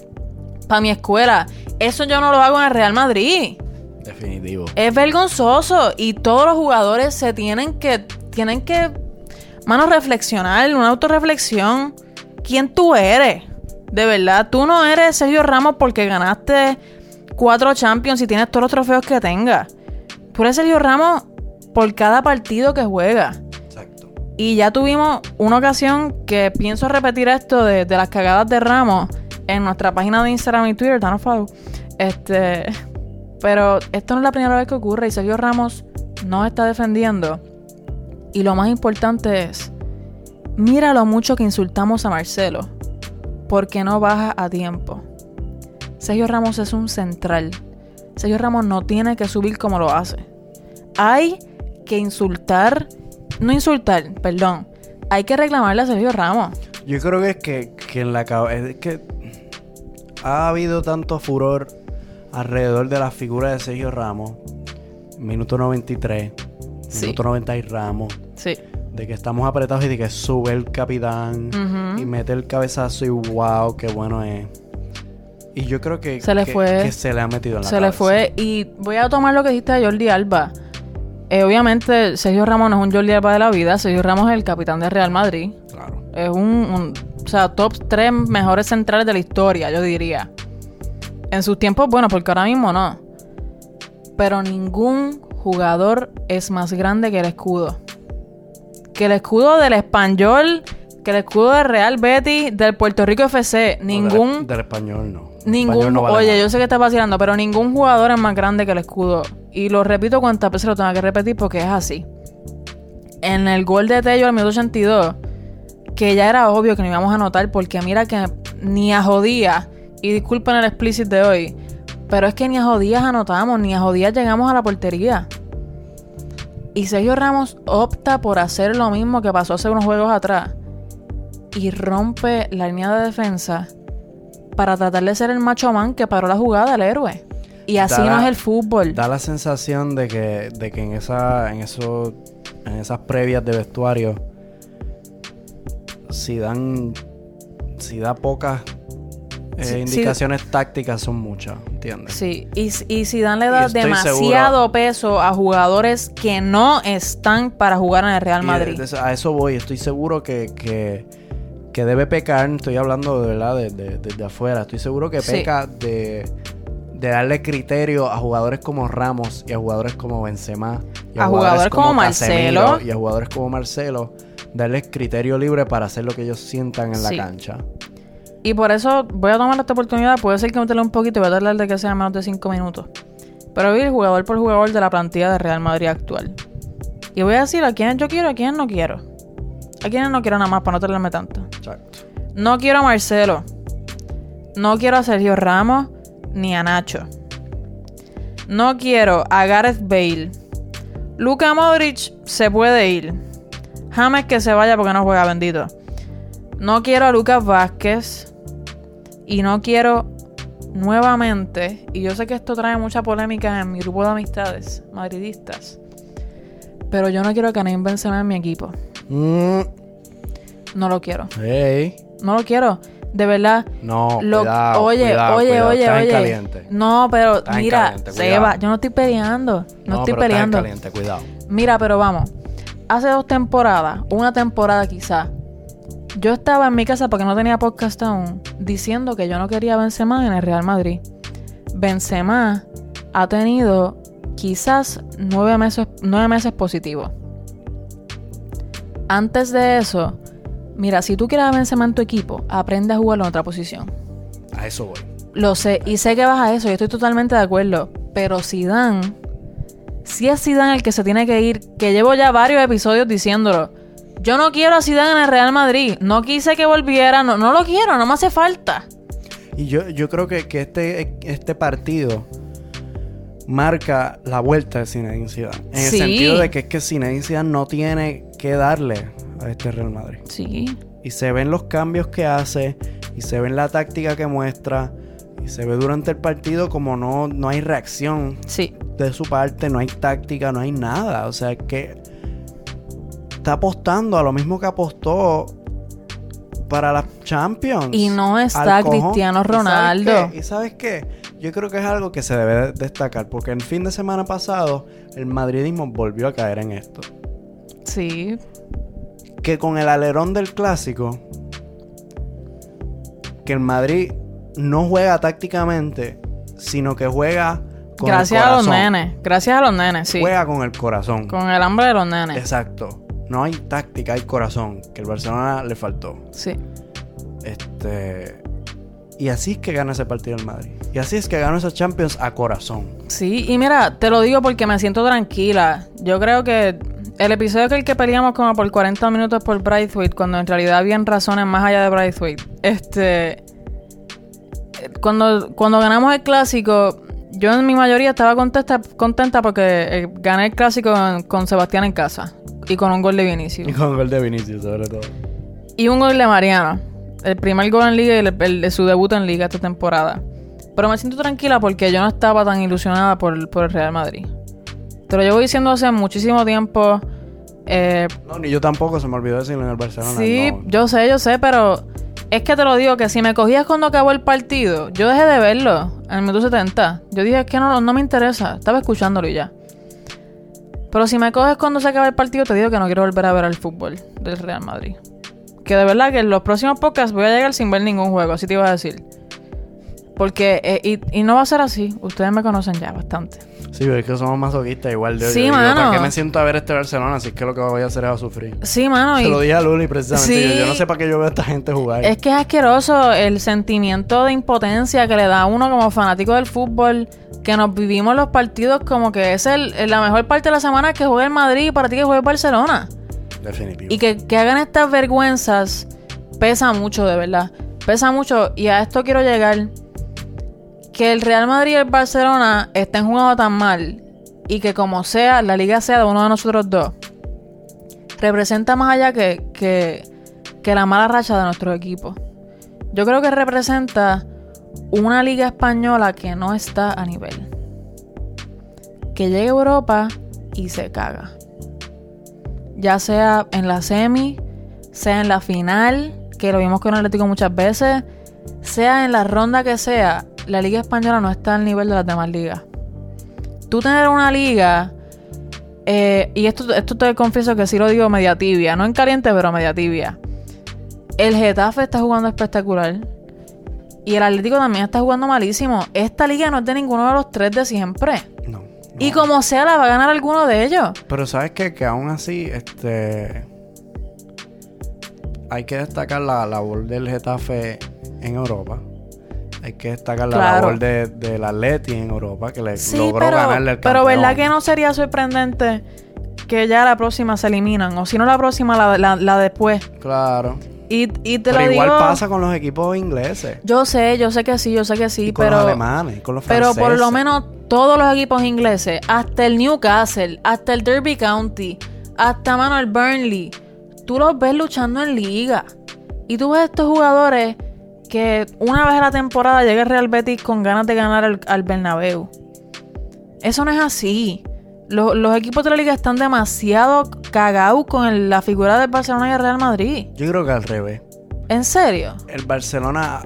[SPEAKER 2] para mi escuela. Eso yo no lo hago en el Real Madrid.
[SPEAKER 1] Definitivo.
[SPEAKER 2] Es vergonzoso y todos los jugadores se tienen que, tienen que, mano, reflexionar, una autorreflexión. ¿Quién tú eres? De verdad, tú no eres Sergio Ramos porque ganaste cuatro Champions y tienes todos los trofeos que tengas. Tú eres Sergio Ramos por cada partido que juega. Y ya tuvimos una ocasión que pienso repetir esto de, las cagadas de Ramos en nuestra página de Instagram y Twitter, danos follow. Este, pero esto no es la primera vez que ocurre y Sergio Ramos no está defendiendo. Y lo más importante es, mira lo mucho que insultamos a Marcelo, porque no baja a tiempo. Sergio Ramos es un central. Sergio Ramos no tiene que subir como lo hace. Hay que insultar, no insultar, perdón. Hay que reclamarle a Sergio Ramos.
[SPEAKER 1] Yo creo que es que, que en la cabeza. Es que ha habido tanto furor alrededor de la figura de Sergio Ramos. Minuto 93.
[SPEAKER 2] Sí.
[SPEAKER 1] Minuto 90 y Ramos.
[SPEAKER 2] Sí.
[SPEAKER 1] De que estamos apretados y de que sube el capitán y mete el cabezazo y wow, qué bueno es. Y yo creo que,
[SPEAKER 2] Se le
[SPEAKER 1] que-
[SPEAKER 2] fue.
[SPEAKER 1] que se le ha metido en la
[SPEAKER 2] Se le fue. Y voy a tomar lo que dijiste de Jordi Alba. Eh, obviamente, Sergio Ramos no es un Jordi Alba de la vida. Sergio Ramos es el capitán de Real Madrid.
[SPEAKER 1] Claro.
[SPEAKER 2] Es un, un- o sea, top 3 mejores centrales de la historia, yo diría. En sus tiempos, bueno, porque ahora mismo no. Pero ningún jugador es más grande que el escudo. Que el escudo del Español, que el escudo del Real Betis, del Puerto Rico FC.
[SPEAKER 1] No,
[SPEAKER 2] Ningún
[SPEAKER 1] Del, del español no.
[SPEAKER 2] Ningún,
[SPEAKER 1] español no vale
[SPEAKER 2] oye,
[SPEAKER 1] nada.
[SPEAKER 2] yo sé que está vacilando, pero ningún jugador es más grande que el escudo. Y lo repito cuantas veces lo tenga que repetir porque es así. En el gol de Tello al minuto 82, que ya era obvio que no íbamos a anotar porque mira que ni a jodía, y disculpen el explicit de hoy, pero es que ni a jodías anotamos, ni a jodías llegamos a la portería. Y Sergio Ramos opta por hacer lo mismo que pasó hace unos juegos atrás. Y rompe la línea de defensa para tratar de ser el macho man que paró la jugada, el héroe. Y así
[SPEAKER 1] da
[SPEAKER 2] no
[SPEAKER 1] la-
[SPEAKER 2] es el fútbol.
[SPEAKER 1] Da la sensación de que, de que en esa, en eso, en esas previas de vestuario, si dan, si da pocas eh,
[SPEAKER 2] Sí, sí.
[SPEAKER 1] indicaciones tácticas son muchas, ¿entiendes?
[SPEAKER 2] Sí, y, y Zidane le da demasiado peso a jugadores que no están para jugar en el Real Madrid.
[SPEAKER 1] a eso voy, estoy seguro que, que, que debe pecar, estoy hablando de verdad de- de- desde afuera, estoy seguro que
[SPEAKER 2] Sí.
[SPEAKER 1] peca de, de darle criterio a jugadores como Ramos y a jugadores como Benzema y
[SPEAKER 2] A jugadores como
[SPEAKER 1] Casemiro
[SPEAKER 2] Marcelo.
[SPEAKER 1] y a jugadores como Marcelo, darles criterio libre para hacer lo que ellos sientan en la cancha.
[SPEAKER 2] Y por eso voy a tomar esta oportunidad. Puede ser que me tele un poquito y voy a tardar de que sea menos de 5 minutos. Pero voy a ir jugador por jugador de la plantilla de Real Madrid actual. Y voy a decir a quiénes yo quiero a quiénes no quiero. A quiénes no quiero nada más para no tardarme tanto.
[SPEAKER 1] Exacto.
[SPEAKER 2] No quiero a Marcelo. No quiero a Sergio Ramos ni a Nacho. No quiero a Gareth Bale. Luka Modric se puede ir. James que se vaya porque no juega bendito. No quiero a Lucas Vázquez. Y no quiero nuevamente, y yo sé que esto trae mucha polémica en mi grupo de amistades madridistas, pero yo no quiero a Karim Benzema en mi equipo.
[SPEAKER 1] Mm,
[SPEAKER 2] No lo quiero.
[SPEAKER 1] hey.
[SPEAKER 2] No lo quiero. De verdad.
[SPEAKER 1] No,
[SPEAKER 2] Lo-
[SPEAKER 1] cuidado,
[SPEAKER 2] oye,
[SPEAKER 1] cuidado,
[SPEAKER 2] oye,
[SPEAKER 1] cuidado,
[SPEAKER 2] oye,
[SPEAKER 1] estás
[SPEAKER 2] oye.
[SPEAKER 1] caliente.
[SPEAKER 2] No, pero
[SPEAKER 1] Estás
[SPEAKER 2] mira,
[SPEAKER 1] caliente,
[SPEAKER 2] Seba, yo no estoy peleando. No, estoy
[SPEAKER 1] pero estás
[SPEAKER 2] peleando.
[SPEAKER 1] caliente, cuidado.
[SPEAKER 2] Mira, pero vamos. Hace dos temporadas, una temporada quizá, yo estaba en mi casa porque no tenía podcast aún, diciendo que yo no quería Benzema en el Real Madrid. Benzema ha tenido quizás nueve meses, nueve meses positivos. Antes de eso, mira, si tú quieres a Benzema en tu equipo, aprende a jugarlo en otra posición.
[SPEAKER 1] A eso voy.
[SPEAKER 2] Lo sé, y sé que vas a eso, y estoy totalmente de acuerdo. Pero Zidane, si es Zidane el que se tiene que ir, que llevo ya varios episodios diciéndolo. Yo no quiero a Zidane en el Real Madrid. No quise que volviera, no, no lo quiero, no me hace falta.
[SPEAKER 1] Y yo, yo creo que, que este, este partido marca la vuelta de Zinedine Zidane. En el sentido de que es que Zinedine Zidane no tiene que darle a este Real Madrid.
[SPEAKER 2] Sí,
[SPEAKER 1] Y se ven los cambios que hace, y se ven la táctica que muestra, y se ve durante el partido como no, no hay reacción
[SPEAKER 2] sí,
[SPEAKER 1] de su parte, no hay táctica, no hay nada. O sea, que está apostando a lo mismo que apostó para las Champions.
[SPEAKER 2] Y no está. Cristiano
[SPEAKER 1] ¿Y sabes
[SPEAKER 2] Ronaldo.
[SPEAKER 1] qué? ¿Y sabes qué? Yo creo que es algo que se debe destacar, porque el fin de semana pasado el madridismo volvió a caer en esto.
[SPEAKER 2] Sí.
[SPEAKER 1] Que con el alerón del clásico, que el Madrid no juega tácticamente, sino que juega con
[SPEAKER 2] Gracias
[SPEAKER 1] el
[SPEAKER 2] a los
[SPEAKER 1] corazón.
[SPEAKER 2] nenes, gracias a los nenes, sí.
[SPEAKER 1] Juega con el corazón.
[SPEAKER 2] Con el hambre de los nenes.
[SPEAKER 1] Exacto. No hay táctica, hay corazón. Que el Barcelona le faltó.
[SPEAKER 2] Sí.
[SPEAKER 1] Este. Y así es que gana ese partido el Madrid. Y así es que gana esos Champions a corazón.
[SPEAKER 2] Sí, y mira, te lo digo porque me siento tranquila. Yo creo que el episodio que el que peleamos como por 40 minutos por Braithwaite, cuando en realidad habían razones más allá de Braithwaite, este... Cuando, cuando ganamos el clásico, yo en mi mayoría estaba contenta, contenta porque eh, gané el clásico con, Sebastián en casa y con un gol de Vinicius.
[SPEAKER 1] Y con gol de Vinicius, sobre todo.
[SPEAKER 2] Y un gol de Mariano. El primer gol en liga y el, su debut en liga esta temporada. Pero me siento tranquila porque yo no estaba tan ilusionada por, por el Real Madrid. Te lo llevo diciendo hace muchísimo tiempo. Eh,
[SPEAKER 1] No, ni yo tampoco, se me olvidó decirlo en el Barcelona.
[SPEAKER 2] sí,
[SPEAKER 1] no.
[SPEAKER 2] yo sé, yo sé, pero es que te lo digo que si me cogías cuando acabó el partido, yo dejé de verlo en el minuto 70. Yo dije, es que no, no me interesa. Estaba escuchándolo y ya. Pero si me coges cuando se acaba el partido, te digo que no quiero volver a ver el fútbol del Real Madrid. Que de verdad que en los próximos podcasts voy a llegar sin ver ningún juego, así te iba a decir. Porque, eh, y, y no va a ser así. Ustedes me conocen ya bastante.
[SPEAKER 1] Sí, pero es que somos masoquistas igual de
[SPEAKER 2] Sí,
[SPEAKER 1] yo
[SPEAKER 2] mano.
[SPEAKER 1] ¿Para qué me siento a ver este Barcelona? Así que lo que voy a hacer es a sufrir.
[SPEAKER 2] Sí, mano.
[SPEAKER 1] Se
[SPEAKER 2] y-
[SPEAKER 1] lo dije a Luli precisamente.
[SPEAKER 2] Sí.
[SPEAKER 1] Yo, yo no sé para qué yo veo a esta gente jugar.
[SPEAKER 2] Es que es asqueroso el sentimiento de impotencia que le da a uno como fanático del fútbol, que nos vivimos los partidos como que es el, la mejor parte de la semana que juega el Madrid y para ti que juegue el Barcelona.
[SPEAKER 1] Definitivo.
[SPEAKER 2] Y que, que hagan estas vergüenzas pesa mucho, de verdad. Pesa mucho y a esto quiero llegar. Que el Real Madrid y el Barcelona estén jugando tan mal y que como sea, la liga sea de uno de nosotros dos, representa más allá que, que, que la mala racha de nuestro equipo. Yo creo que representa una liga española que no está a nivel. que llegue a Europa y se caga. Ya sea en la semi, sea en la final, que lo vimos con Atlético muchas veces, sea en la ronda que sea, la Liga Española no está al nivel de las demás ligas. Tú tener una liga, eh, y esto, esto te confieso que sí lo digo media tibia, no en caliente, pero media tibia. El Getafe está jugando espectacular. Y el Atlético también está jugando malísimo. Esta liga no es de ninguno de los tres de siempre.
[SPEAKER 1] No.
[SPEAKER 2] Y como sea, la va a ganar alguno de ellos.
[SPEAKER 1] Pero sabes qué? que aún así, este. Hay que destacar la labor del Getafe en Europa. Hay que destacar la
[SPEAKER 2] Claro.
[SPEAKER 1] labor de, del Atleti en Europa, que le
[SPEAKER 2] Sí,
[SPEAKER 1] logró
[SPEAKER 2] pero,
[SPEAKER 1] ganarle el
[SPEAKER 2] pero
[SPEAKER 1] campeón.
[SPEAKER 2] ¿verdad que no sería sorprendente que ya la próxima se eliminan? O si no la próxima, la, la, la después.
[SPEAKER 1] Claro.
[SPEAKER 2] Y, y te
[SPEAKER 1] Pero
[SPEAKER 2] lo
[SPEAKER 1] igual
[SPEAKER 2] digo...
[SPEAKER 1] pasa con los equipos ingleses.
[SPEAKER 2] Yo sé, yo sé que sí, yo sé que sí,
[SPEAKER 1] y con
[SPEAKER 2] pero...
[SPEAKER 1] los alemanes, con los
[SPEAKER 2] Pero
[SPEAKER 1] franceses.
[SPEAKER 2] por lo menos todos los equipos ingleses, hasta el Newcastle, hasta el Derby County, hasta mano el Burnley, tú los ves luchando en liga. Y tú ves estos jugadores que una vez a la temporada llega el Real Betis con ganas de ganar al, al Bernabéu. Eso no es así. Los, los equipos de la liga están demasiado cagados con el- la figura del Barcelona y el Real Madrid.
[SPEAKER 1] Yo creo que al revés.
[SPEAKER 2] ¿En serio?
[SPEAKER 1] El Barcelona.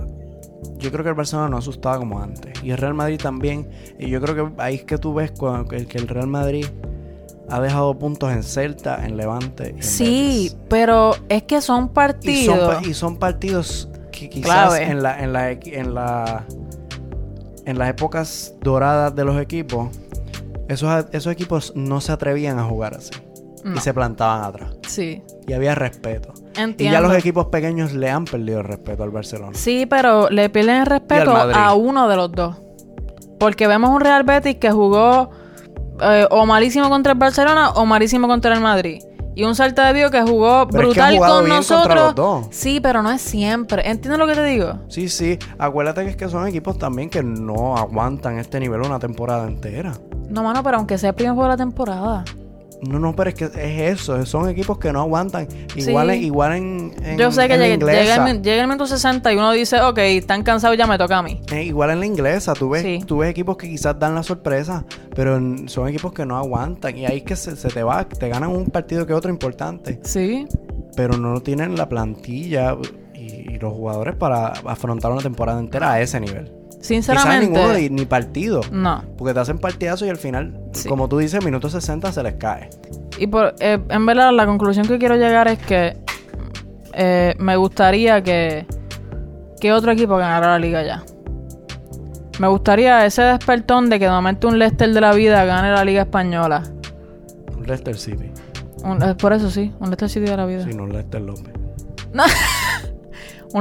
[SPEAKER 1] Yo creo que el Barcelona no asustaba como antes. Y el Real Madrid también. Y yo creo que ahí es que tú ves cuando- que, que el Real Madrid ha dejado puntos en Celta, en Levante. En
[SPEAKER 2] Sí,
[SPEAKER 1] Betis.
[SPEAKER 2] pero es que son
[SPEAKER 1] Y son,
[SPEAKER 2] partidos.
[SPEAKER 1] pa- y son partidos que quizás
[SPEAKER 2] Clave.
[SPEAKER 1] en la, en la en la en las épocas doradas de los equipos, esos, esos equipos no se atrevían a jugar así.
[SPEAKER 2] No.
[SPEAKER 1] Y se plantaban atrás.
[SPEAKER 2] Sí,
[SPEAKER 1] Y había respeto.
[SPEAKER 2] entiendo.
[SPEAKER 1] Y ya los equipos pequeños le han perdido el respeto al Barcelona.
[SPEAKER 2] Sí, pero le pierden el respeto a uno de los dos. Porque vemos un Real Betis que jugó eh, o malísimo contra el Barcelona o malísimo contra el Madrid. Y un Vigo que jugó
[SPEAKER 1] Pero es que
[SPEAKER 2] brutal con nosotros. Sí, pero no es siempre. ¿Entiendes lo que te digo?
[SPEAKER 1] Sí, sí. Acuérdate que es que son equipos también que no aguantan este nivel una temporada entera.
[SPEAKER 2] No, mano, pero aunque sea el primer juego de la temporada.
[SPEAKER 1] No, no, pero es que es eso. Son equipos que no aguantan. Igual,
[SPEAKER 2] Sí.
[SPEAKER 1] en- igual en, en-
[SPEAKER 2] Yo sé que
[SPEAKER 1] en
[SPEAKER 2] llega, el, min- llega el minuto 60 y uno dice, ok, están cansados, ya me toca a mí.
[SPEAKER 1] Eh, igual en la inglesa, tú ves,
[SPEAKER 2] Sí.
[SPEAKER 1] tú ves equipos que quizás dan la sorpresa, pero en- son equipos que no aguantan. Y ahí es que se, se te va, te ganan un partido que otro importante,
[SPEAKER 2] Sí.
[SPEAKER 1] pero no tienen la plantilla y, y los jugadores para afrontar una temporada entera a ese nivel. Quizás
[SPEAKER 2] Sinceramente.
[SPEAKER 1] ninguno ni, ni partido.
[SPEAKER 2] No.
[SPEAKER 1] Porque te hacen partidazos y al final,
[SPEAKER 2] Sí.
[SPEAKER 1] como tú dices, minuto 60 se les cae.
[SPEAKER 2] Y por, eh, en verdad, la conclusión que quiero llegar es que eh, me gustaría que, que otro equipo ganara la liga ya. Me gustaría ese despertón de que de momento un Leicester de la vida gane la liga española.
[SPEAKER 1] Un Leicester City.
[SPEAKER 2] Un- eh, por eso sí, un Leicester City de la vida.
[SPEAKER 1] Sí, no un Leicester López.
[SPEAKER 2] Un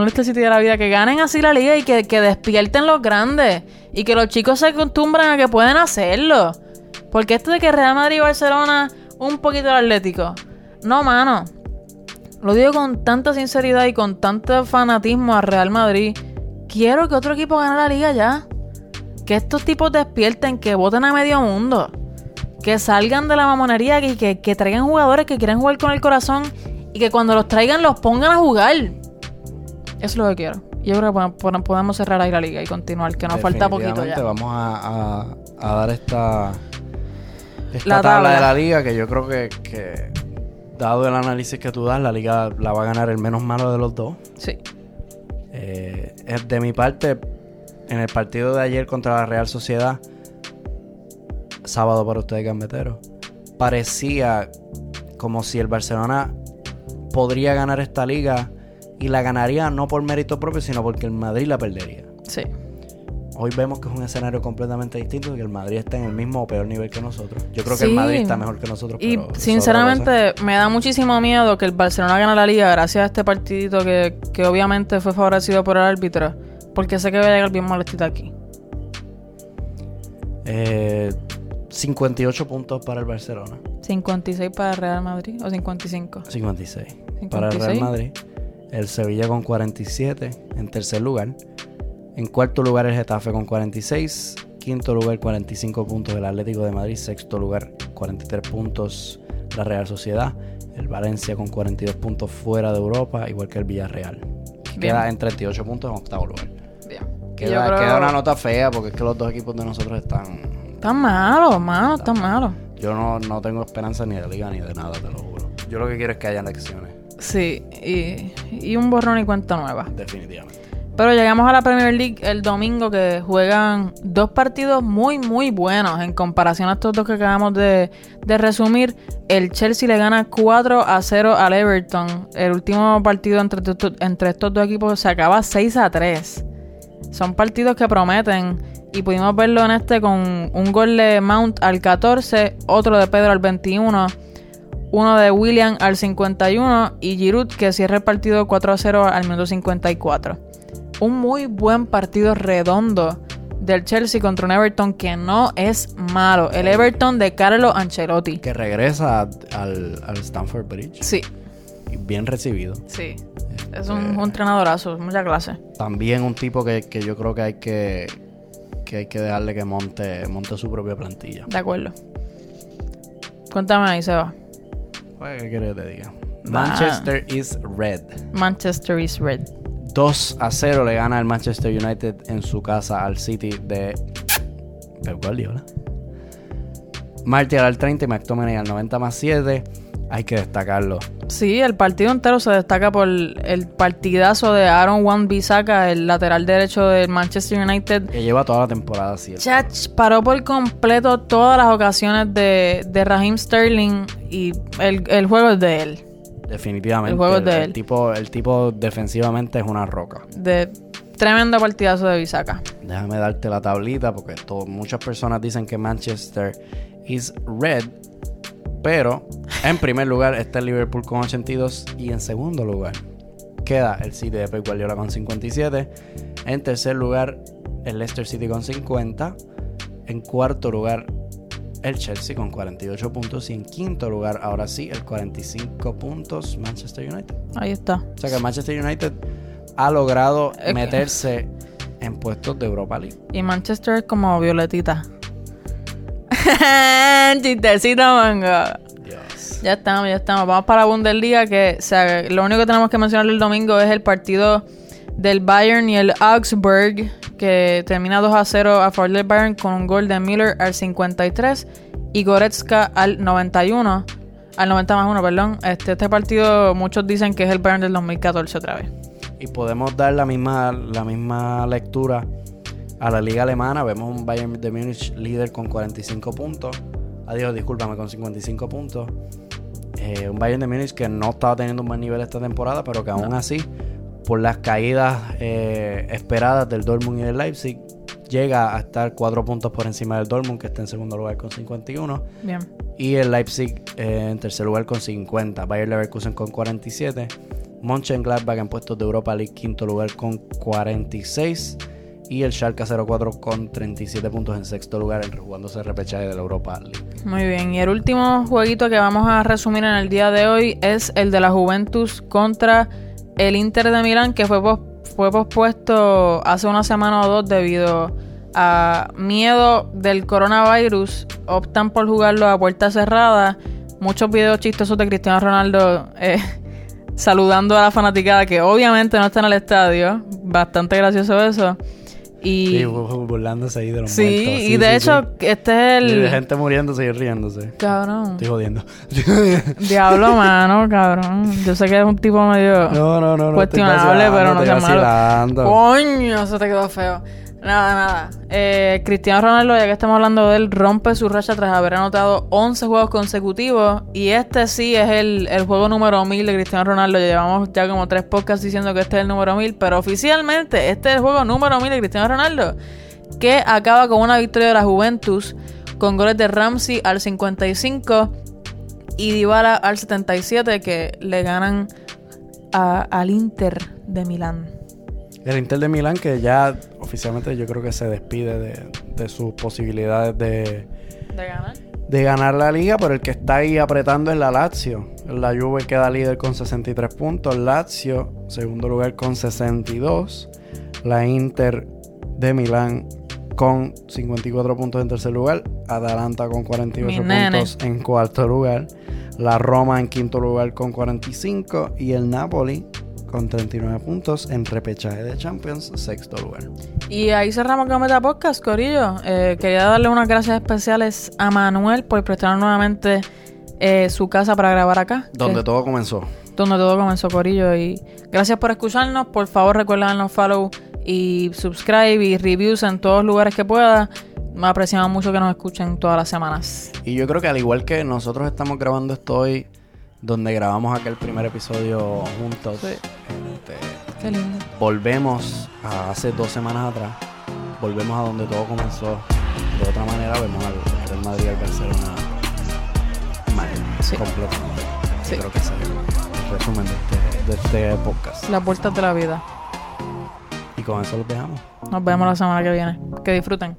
[SPEAKER 2] Leicester City de la vida. Que ganen así la liga y que, que despierten los grandes. Y que los chicos se acostumbren a que pueden hacerlo. Porque esto de que Real Madrid y Barcelona, un poquito el Atlético. No, mano. Lo digo con tanta sinceridad y con tanto fanatismo a Real Madrid. Quiero que otro equipo gane la liga ya. Que estos tipos despierten, que voten a medio mundo. Que salgan de la mamonería y que, que traigan jugadores que quieren jugar con el corazón. Y que cuando los traigan los pongan a jugar. Eso es lo que quiero. Yo creo que podemos- cerrar ahí la liga y continuar, que nos falta poquito ya.
[SPEAKER 1] Vamos a, a- a dar esta, esta
[SPEAKER 2] La
[SPEAKER 1] tabla.
[SPEAKER 2] tabla.
[SPEAKER 1] de la liga que yo creo que, que, dado el análisis que tú das, la liga la va a ganar el menos malo de los dos.
[SPEAKER 2] Sí.
[SPEAKER 1] Eh, de mi parte, en el partido de ayer contra la Real Sociedad, sábado para ustedes gambeteros, parecía como si el Barcelona podría ganar esta liga y la ganaría no por mérito propio, sino porque el Madrid la perdería.
[SPEAKER 2] Sí.
[SPEAKER 1] Hoy vemos que es un escenario completamente distinto, que el Madrid está en el mismo o peor nivel que nosotros. Yo creo que el. Madrid está mejor que nosotros.
[SPEAKER 2] Y
[SPEAKER 1] pero
[SPEAKER 2] sinceramente me da muchísimo miedo que el Barcelona gane la liga gracias a este partidito que, que obviamente fue favorecido por el árbitro. Porque sé que va a llegar bien molestito aquí.
[SPEAKER 1] Eh, 58 puntos para el Barcelona.
[SPEAKER 2] 56 para el Real Madrid o 55.
[SPEAKER 1] 56. Para el
[SPEAKER 2] 56.
[SPEAKER 1] Real Madrid. El Sevilla con 47 en tercer lugar. En cuarto lugar el Getafe con 46. Quinto lugar 45 puntos el Atlético de Madrid. Sexto lugar 43 puntos la Real Sociedad. El Valencia con 42 puntos fuera de Europa, igual que el Villarreal. que. Queda en 38 puntos en octavo lugar.
[SPEAKER 2] Bien.
[SPEAKER 1] Queda,
[SPEAKER 2] yo creo-
[SPEAKER 1] queda una nota fea porque es que los dos equipos de nosotros están
[SPEAKER 2] Está malo, mano, está malo.
[SPEAKER 1] Yo no, no tengo esperanza ni de liga ni de nada, te lo juro. Yo lo que quiero es que haya elecciones,
[SPEAKER 2] Sí, y, y un borrón y cuenta nueva.
[SPEAKER 1] definitivamente.
[SPEAKER 2] Pero llegamos a la Premier League el domingo que juegan dos partidos muy, muy buenos en comparación a estos dos que acabamos de, de resumir. El Chelsea le gana 4 a 0 al Everton. El último partido entre, entre estos dos equipos se acaba 6 a 3. Son partidos que prometen y pudimos verlo en este con un gol de Mount al 14, otro de Pedro al 21 uno de William al 51 y Giroud que cierra el partido 4 a 0 al minuto 54. Un muy buen partido redondo del Chelsea contra un Everton que no es malo. El Everton de Carlo Ancelotti.
[SPEAKER 1] Que regresa al, al Stanford Bridge.
[SPEAKER 2] Sí,
[SPEAKER 1] Bien recibido.
[SPEAKER 2] sí. Es un, un entrenadorazo, mucha clase.
[SPEAKER 1] También un tipo que, que yo creo que hay que, que hay que dejarle que monte, monte su propia plantilla.
[SPEAKER 2] De acuerdo. Cuéntame ahí, Seba.
[SPEAKER 1] Pues, ¿Qué quieres que te diga? Manchester is red.
[SPEAKER 2] Manchester is red.
[SPEAKER 1] 2 a 0 le gana el Manchester United en su casa al City de Pep Guardiola. Martial al 30 y McTominay al 90 más 7. Hay que destacarlo.
[SPEAKER 2] Sí, el partido entero se destaca por el partidazo de Aaron Wan Bissaka, el lateral derecho del Manchester United.
[SPEAKER 1] Que lleva toda la temporada así.
[SPEAKER 2] Chach paró por completo todas las ocasiones de, de Raheem Sterling y el, el juego es de él.
[SPEAKER 1] Definitivamente.
[SPEAKER 2] El juego es de
[SPEAKER 1] el
[SPEAKER 2] él.
[SPEAKER 1] tipo, el tipo defensivamente es una roca.
[SPEAKER 2] De tremendo partidazo de Bissaka.
[SPEAKER 1] Déjame darte la tablita porque to- muchas personas dicen que Manchester is red. Pero en primer lugar está el Liverpool con 82 y en segundo lugar queda el City de Pep Guardiola con 57. En tercer lugar el Leicester City con 50. En cuarto lugar el Chelsea con 48 puntos y en quinto lugar ahora sí el 45 puntos Manchester United.
[SPEAKER 2] Ahí está.
[SPEAKER 1] O sea que Manchester United ha logrado meterse en puestos de Europa League.
[SPEAKER 2] Y Manchester es como violetita. Chistecito, mango.
[SPEAKER 1] Dios.
[SPEAKER 2] Ya estamos, ya estamos. Vamos para la Bundesliga, que o sea, lo único que tenemos que mencionar el domingo es el partido del Bayern y el Augsburg, que termina 2 a 0 a favor del Bayern con un gol de Miller al 53 y Goretzka al 91. Al 90 más 1, perdón. Este, este partido muchos dicen que es el Bayern del 2014 otra vez.
[SPEAKER 1] Y podemos dar la misma, la misma lectura a la liga alemana. Vemos un Bayern de Múnich líder con 45 puntos. Adiós, discúlpame, con 55 puntos. Eh, un Bayern de Múnich que no estaba teniendo un buen nivel esta temporada, pero que aún así, por las caídas eh, esperadas del Dortmund y del Leipzig, llega a estar 4 puntos por encima del Dortmund, que está en segundo lugar con 51.
[SPEAKER 2] Bien.
[SPEAKER 1] Y el Leipzig eh, en tercer lugar con 50. Bayer Leverkusen con 47. Mönchengladbach en puestos de Europa League quinto lugar con 46. Y el Schalke 04 con 37 puntos en sexto lugar, jugándose el repechaje de la Europa League.
[SPEAKER 2] Muy bien, y el último jueguito que vamos a resumir en el día de hoy es el de la Juventus contra el Inter de Milán, que fue, pos- fue pospuesto hace una semana o dos debido a miedo del coronavirus. Optan por jugarlo a puerta cerrada. Muchos videos chistosos de Cristiano Ronaldo eh, saludando a la fanaticada, que obviamente no está en el estadio. Bastante gracioso eso. Y
[SPEAKER 1] Sí, bu- bu- burlándose ahí de los
[SPEAKER 2] Sí,
[SPEAKER 1] muertos.
[SPEAKER 2] y de hecho, este es
[SPEAKER 1] Y de
[SPEAKER 2] el.
[SPEAKER 1] gente muriéndose y riéndose.
[SPEAKER 2] Cabrón.
[SPEAKER 1] Estoy jodiendo.
[SPEAKER 2] Diablo, mano, cabrón. Yo sé que es un tipo medio
[SPEAKER 1] no, no, no. no
[SPEAKER 2] cuestionable, pero no malo.
[SPEAKER 1] vacilando.
[SPEAKER 2] Coño, se te quedó feo. Nada, nada. Eh, Cristiano Ronaldo, ya que estamos hablando de él, rompe su racha tras haber anotado 11 juegos consecutivos. Y este sí es el, el juego número 1000 de Cristiano Ronaldo. Llevamos ya como tres podcasts diciendo que este es el número 1000. Pero oficialmente, este es el juego número 1000 de Cristiano Ronaldo. Que acaba con una victoria de la Juventus. Con goles de Ramsey al 55 y Dybala al 77 que le ganan al Inter de Milán.
[SPEAKER 1] El Inter de Milán que ya oficialmente yo creo que se despide de, de sus posibilidades de,
[SPEAKER 2] ¿De ganar?
[SPEAKER 1] de ganar la liga, pero el que está ahí apretando es la Lazio. La Juve queda líder con 63 puntos, Lazio segundo lugar con 62, la Inter de Milán con 54 puntos en tercer lugar, Atalanta con 48
[SPEAKER 2] Mi nene.
[SPEAKER 1] puntos en cuarto lugar, la Roma en quinto lugar con 45 y el Napoli con 39 puntos en repechaje de Champions, sexto lugar.
[SPEAKER 2] Y ahí cerramos Gambeta Podcast, Corillo. Eh, quería darle unas gracias especiales a Manuel por prestarnos nuevamente eh, su casa para grabar acá.
[SPEAKER 1] Donde
[SPEAKER 2] que-
[SPEAKER 1] todo comenzó.
[SPEAKER 2] donde todo comenzó, Corillo. Y gracias por escucharnos. Por favor, recuerden follow y subscribe y reviews en todos los lugares que pueda. Me apreciamos mucho que nos escuchen todas las semanas.
[SPEAKER 1] Y yo creo que al igual que nosotros estamos grabando esto hoy, donde grabamos aquel primer episodio juntos,
[SPEAKER 2] Sí.
[SPEAKER 1] este,
[SPEAKER 2] Qué lindo.
[SPEAKER 1] volvemos a hace dos semanas atrás, volvemos a donde todo comenzó. De otra manera vemos al Real Madrid al Barcelona mal,
[SPEAKER 2] Sí.
[SPEAKER 1] completamente.
[SPEAKER 2] Sí.
[SPEAKER 1] Creo que es el resumen de este, de este podcast.
[SPEAKER 2] Las vueltas de la vida.
[SPEAKER 1] Y con eso los dejamos.
[SPEAKER 2] Nos vemos la semana que viene. Que disfruten.